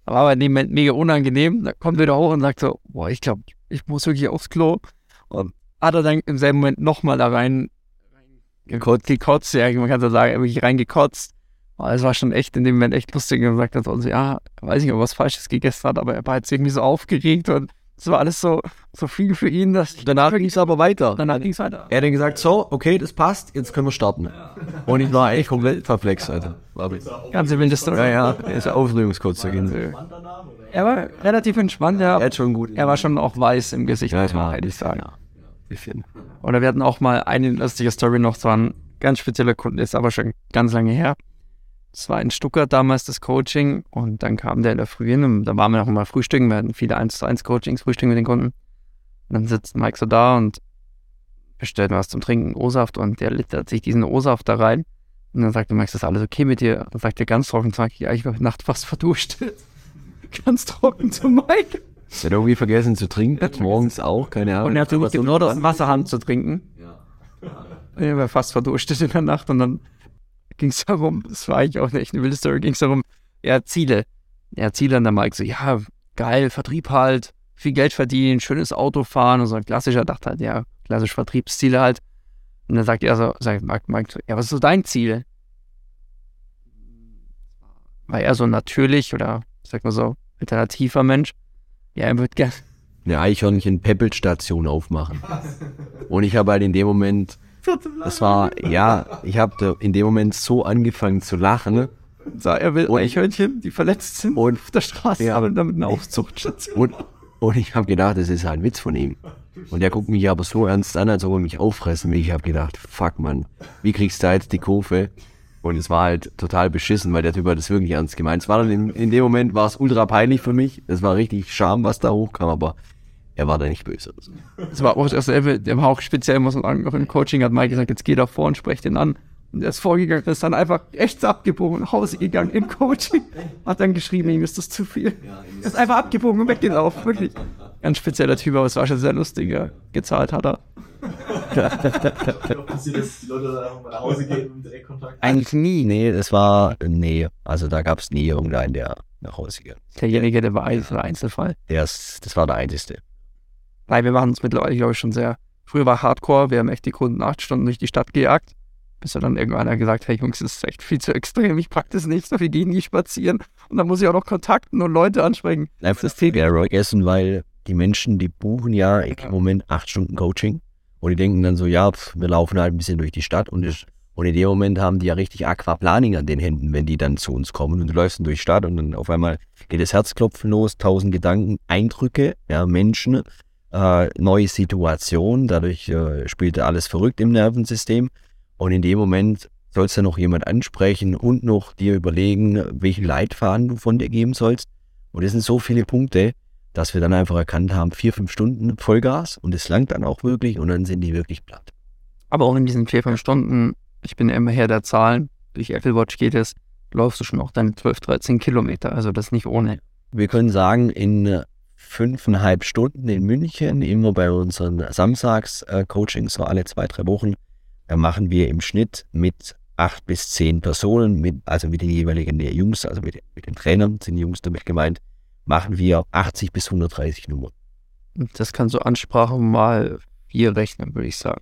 Aber in dem Moment mega unangenehm. Da kommt er wieder hoch und sagt so, boah, ich glaube, ich muss wirklich aufs Klo. Und hat er dann im selben Moment nochmal da rein gekotzt, gekotzt, ja, man kann so sagen, wirklich reingekotzt. Aber es war schon echt in dem Moment echt lustig und sagt dann so, also, ja, weiß nicht, ob er was Falsches gegessen hat, aber er war jetzt irgendwie so aufgeregt und es war alles so, so viel für ihn, dass Danach ging es aber weiter. danach ging es weiter. Er hat dann gesagt, so, okay, das passt, jetzt können wir starten. Und ich war echt komplett verflext, Alter. Ganze wilde Story. Ja, ja, er ist aufregungskotz dagegen. Er war relativ entspannt, ja. Er hat schon gut. Er war schon auch weiß im Gesicht, Ja, muss man ehrlich sagen. Ja, bisschen. Oder wir hatten auch mal eine lustige Story noch, so ein ganz spezieller Kunde, ist aber schon ganz lange her. Es war in Stuttgart damals das Coaching und dann kam der in der Früh hin und da waren wir noch mal frühstücken. Wir hatten viele 1 zu 1 Coachings, Frühstücken mit den Kunden. Und dann sitzt Mike so da und bestellt was zum Trinken, O-Saft und der littert sich diesen O-Saft da rein. Und dann sagt der Mike, ist das alles okay mit dir? Dann sagt er ganz trocken zu Mike, ja, ich war heute Nacht fast verduscht. ganz trocken zu Mike. Er hat irgendwie vergessen zu trinken, morgens auch, keine Ahnung. Und er hat versucht, genau das Wasserhand zu trinken. Er war fast verdurstet in der Nacht und dann ging es darum, das war eigentlich auch echt eine wilde Story, ging es darum, er hat Ziele. Er hat Ziele und der Mike so, ja, geil, Vertrieb halt, viel Geld verdienen, schönes Auto fahren und so ein klassischer, dachte halt, ja, klassisch Vertriebsziele halt. Und dann sagt er so, sagt Mike, Mike so, ja, was ist so dein Ziel? War er so natürlich oder, ich sag mal so, alternativer Mensch? Ja, er wird gerne eine Eichhörnchen-Peppelstation aufmachen. Und ich habe halt in dem Moment, das war, ja, ich habe in dem Moment so angefangen zu lachen. sah, er will Eichhörnchen, die verletzt sind, Und- auf der Straße, Ja. aber damit eine Aufzuchtstation. Und, Und ich habe gedacht, das ist ein Witz von ihm. Und der guckt mich aber so ernst an, als ob er mich auffressen will. Ich habe gedacht, fuck man, wie kriegst du da jetzt die Kurve? Und es war halt total beschissen, weil der Typ hat das wirklich ernst gemeint. Es war dann in, in dem Moment war es ultra peinlich für mich. Es war richtig Scham, was da hochkam, aber er war da nicht böse. Das war auch dasselbe, der war auch speziell, muss man sagen, auch im Coaching hat Mike gesagt, jetzt geh da vor und sprech den an. Und er ist vorgegangen, ist dann einfach rechts abgebogen, nach Hause gegangen im Coaching, hat dann geschrieben, ihm ist das zu viel. Er ist einfach abgebogen und weggelaufen, wirklich. Ganz spezieller Typ, aber es war schon sehr lustig, ja. gezahlt hat er. Passiert, dass die Leute einfach mal nach Hause gehen und direkt Kontakt Eigentlich nie, nee, das war, nee, also da gab es nie irgendeinen, der nach Hause ging. Derjenige, der war ein Einzelfall. Der ist, das war der Einzige. Nein, wir machen es mittlerweile, glaube ich, schon sehr. Früher war Hardcore, wir haben echt die Kunden acht Stunden durch die Stadt gejagt, bis er dann irgendwann hat gesagt, hey Jungs, das ist echt viel zu extrem, ich pack das nicht, so wir gehen nie spazieren. Und dann muss ich auch noch Kontakten und Leute ansprechen. Einfach das Thema vergessen, weil die Menschen, die buchen ja im Moment acht Stunden Coaching und die denken dann so, ja, pf, wir laufen halt ein bisschen durch die Stadt und, ich, und in dem Moment haben die ja richtig Aquaplaning an den Händen, wenn die dann zu uns kommen und du läufst dann durch die Stadt und dann auf einmal geht das Herzklopfen los, tausend Gedanken, Eindrücke, ja, Menschen, äh, neue Situation, dadurch äh, spielt alles verrückt im Nervensystem und in dem Moment sollst du noch jemand ansprechen und noch dir überlegen, welchen Leitfaden du von dir geben sollst. Und das sind so viele Punkte, dass wir dann einfach erkannt haben, vier, fünf Stunden Vollgas und es langt dann auch wirklich und dann sind die wirklich platt. Aber auch in diesen vier, fünf Stunden, ich bin immer Herr der Zahlen, durch Apple Watch geht es, läufst du schon auch deine 12, 13 Kilometer. Also das nicht ohne. Wir können sagen, in fünfeinhalb Stunden in München, immer bei unseren Samstags-Coachings, so alle zwei, drei Wochen, machen wir im Schnitt mit acht bis zehn Personen, mit, also mit den jeweiligen Jungs, also mit, mit den Trainern, sind die Jungs damit gemeint, machen wir 80 bis 130 Nummern. Das kann so Ansprache mal vier rechnen, würde ich sagen.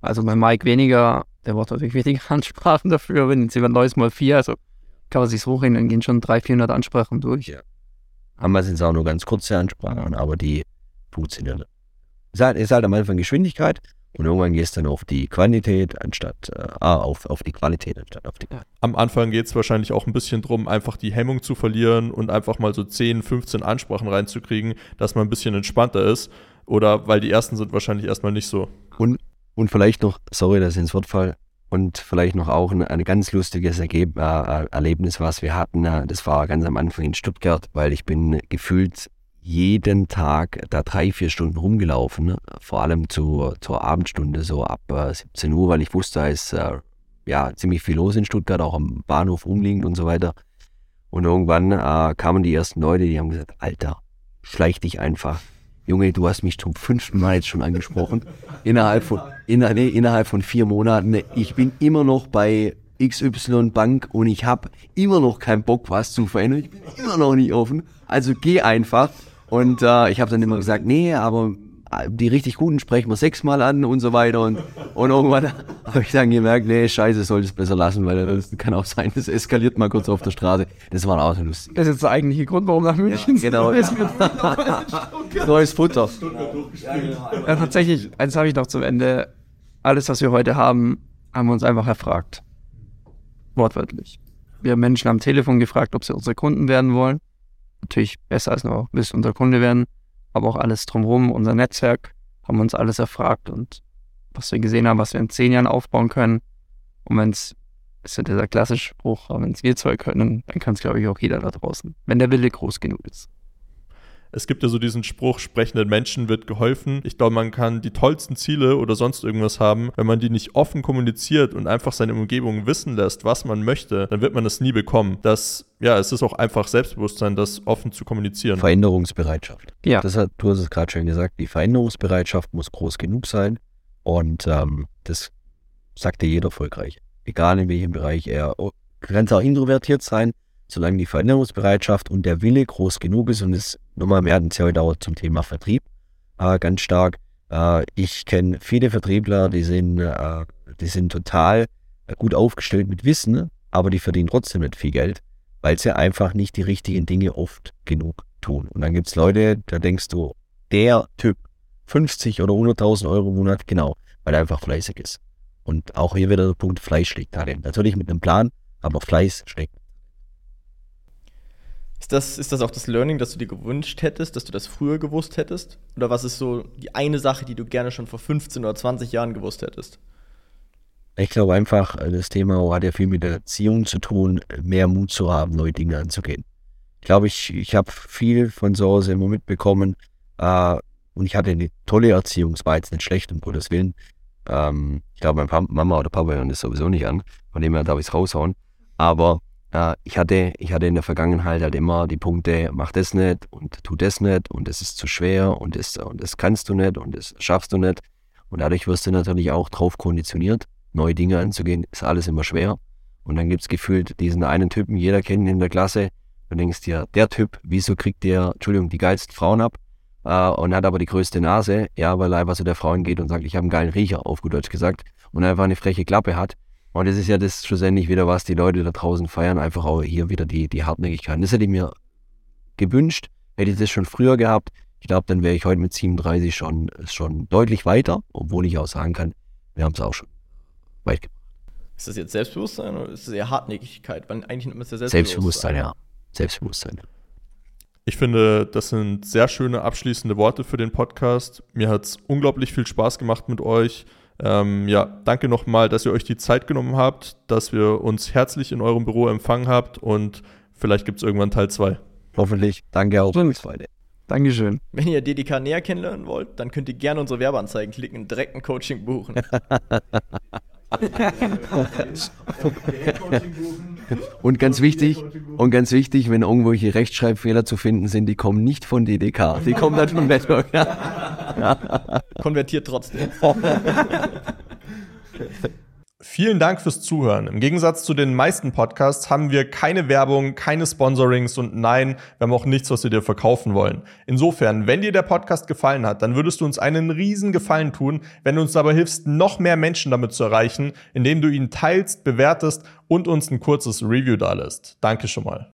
Also bei Mike weniger, der braucht natürlich weniger Ansprachen dafür, wenn jetzt jemand Neues mal vier, also kann man sich hochrechnen, dann gehen schon 300, 400 Ansprachen durch. Ja. Einmal sind es auch nur ganz kurze Ansprachen, aber die funktionieren. Es ist halt, es ist halt am Anfang Geschwindigkeit und irgendwann gehst du dann auf die Quantität anstatt, äh, ah, auf, auf die Qualität anstatt auf die Am Anfang geht es wahrscheinlich auch ein bisschen drum, einfach die Hemmung zu verlieren und einfach mal so 10, 15 Ansprachen reinzukriegen, dass man ein bisschen entspannter ist. Oder weil die ersten sind wahrscheinlich erstmal nicht so. Und, und vielleicht noch, sorry, dass ich ins Wort fall, und vielleicht noch auch ein, ein ganz lustiges Ergeb äh, Erlebnis, was wir hatten. äh, Das war ganz am Anfang in Stuttgart, weil ich bin gefühlt jeden Tag da drei, vier Stunden rumgelaufen, ne? vor allem zu, zur Abendstunde, so ab äh, 17 Uhr, weil ich wusste, da ist äh, ja ziemlich viel los in Stuttgart, auch am Bahnhof umliegend und so weiter. Und irgendwann äh, kamen die ersten Leute, die haben gesagt, Alter, schleich dich einfach. Junge, du hast mich zum fünften Mal jetzt schon angesprochen. Innerhalb von, inner, nee, innerhalb von vier Monaten. Ich bin immer noch bei XY Bank und ich habe immer noch keinen Bock, was zu verändern. Ich bin immer noch nicht offen. Also geh einfach. Und äh, ich habe dann immer gesagt, nee, aber die richtig guten sprechen wir sechsmal an und so weiter. Und, und irgendwann habe ich dann gemerkt, nee, scheiße, solltest besser lassen, weil das kann auch sein, das eskaliert mal kurz auf der Straße. Das war auch so lustig. Das ist jetzt der eigentliche Grund, warum nach München Genau. ist. mir- Neues Futter. Ja, tatsächlich, eins habe ich noch zum Ende. Alles, was wir heute haben, haben wir uns einfach erfragt. Wortwörtlich. Wir haben Menschen am Telefon gefragt, ob sie unsere Kunden werden wollen. Natürlich besser als nur, willst unser Kunde werden. Aber auch alles drumherum, unser Netzwerk, haben uns alles erfragt und was wir gesehen haben, was wir in zehn Jahren aufbauen können. Und wenn es, ist ja dieser klassische Spruch, wenn es wir zwei können, dann kann es, glaube ich, auch jeder da draußen. Wenn der Wille groß genug ist. Es gibt ja so diesen Spruch, sprechenden Menschen wird geholfen. Ich glaube, man kann die tollsten Ziele oder sonst irgendwas haben. Wenn man die nicht offen kommuniziert und einfach seine Umgebung wissen lässt, was man möchte, dann wird man es nie bekommen. Das, ja, es ist auch einfach Selbstbewusstsein, das offen zu kommunizieren. Veränderungsbereitschaft. Ja. Das hat, du hast es gerade schon gesagt, die Veränderungsbereitschaft muss groß genug sein. Und ähm, das sagt dir jeder erfolgreich. Egal in welchem Bereich er. oh, Du kannst auch introvertiert sein, solange die Veränderungsbereitschaft und der Wille groß genug ist. Und das, nochmal, wir hatten es ja heute auch zum Thema Vertrieb äh, ganz stark. Äh, ich kenne viele Vertriebler, die sind, äh, die sind total gut aufgestellt mit Wissen, aber die verdienen trotzdem nicht viel Geld, weil sie einfach nicht die richtigen Dinge oft genug tun. Und dann gibt es Leute, da denkst du, der Typ, 50 oder 100.000 Euro im Monat, genau, weil er einfach fleißig ist. Und auch hier wieder der Punkt, Fleiß schlägt Talent. Natürlich mit einem Plan, aber Fleiß schlägt. Ist das, ist das auch das Learning, das du dir gewünscht hättest, dass du das früher gewusst hättest? Oder was ist so die eine Sache, die du gerne schon vor 15 oder 20 Jahren gewusst hättest? Ich glaube einfach, das Thema hat ja viel mit der Erziehung zu tun, mehr Mut zu haben, neue Dinge anzugehen. Ich glaube, ich, ich habe viel von zu Hause immer mitbekommen äh, und ich hatte eine tolle Erziehung, es war jetzt nicht schlecht, um Gottes Willen. Ähm, ich glaube, mein Papa, Mama oder Papa hören das sowieso nicht an, von dem her darf ich es raushauen. Aber ich, hatte, ich hatte in der Vergangenheit halt immer die Punkte, mach das nicht und tu das nicht und es ist zu schwer und das, und das kannst du nicht und das schaffst du nicht. Und dadurch wirst du natürlich auch drauf konditioniert, neue Dinge anzugehen, ist alles immer schwer. Und dann gibt es gefühlt diesen einen Typen, jeder kennt ihn in der Klasse. Du denkst dir, der Typ, wieso kriegt der, Entschuldigung, die geilsten Frauen ab äh, und hat aber die größte Nase? Ja, weil er einfach zu der Frauen geht und sagt, ich habe einen geilen Riecher, auf gut Deutsch gesagt, und einfach eine freche Klappe hat. Und das ist ja das schlussendlich wieder, was die Leute da draußen feiern, einfach auch hier wieder die, die Hartnäckigkeit. Das hätte ich mir gewünscht, hätte ich das schon früher gehabt. Ich glaube, dann wäre ich heute mit 37 schon, schon deutlich weiter, obwohl ich auch sagen kann, wir haben es auch schon weit gebracht. Ist das jetzt Selbstbewusstsein oder ist das eher Hartnäckigkeit? Weil eigentlich nimmt man es ja Selbstbewusstsein. Selbstbewusstsein, ja. Selbstbewusstsein. Ich finde, das sind sehr schöne abschließende Worte für den Podcast. Mir hat es unglaublich viel Spaß gemacht mit euch. Ähm, ja, danke nochmal, dass ihr euch die Zeit genommen habt, dass wir uns herzlich in eurem Büro empfangen habt und vielleicht gibt es irgendwann Teil 2. Hoffentlich. Danke auch. Freunde. Dankeschön. Wenn ihr DDK näher kennenlernen wollt, dann könnt ihr gerne unsere Werbeanzeigen klicken und direkt ein Coaching buchen. und ganz wichtig, und ganz wichtig, wenn irgendwelche Rechtschreibfehler zu finden sind, die kommen nicht von DDK, die kommen dann von Network. Konvertiert trotzdem. Vielen Dank fürs Zuhören. Im Gegensatz zu den meisten Podcasts haben wir keine Werbung, keine Sponsorings und nein, wir haben auch nichts, was wir dir verkaufen wollen. Insofern, wenn dir der Podcast gefallen hat, dann würdest du uns einen riesen Gefallen tun, wenn du uns dabei hilfst, noch mehr Menschen damit zu erreichen, indem du ihn teilst, bewertest und uns ein kurzes Review dalässt. Danke schon mal.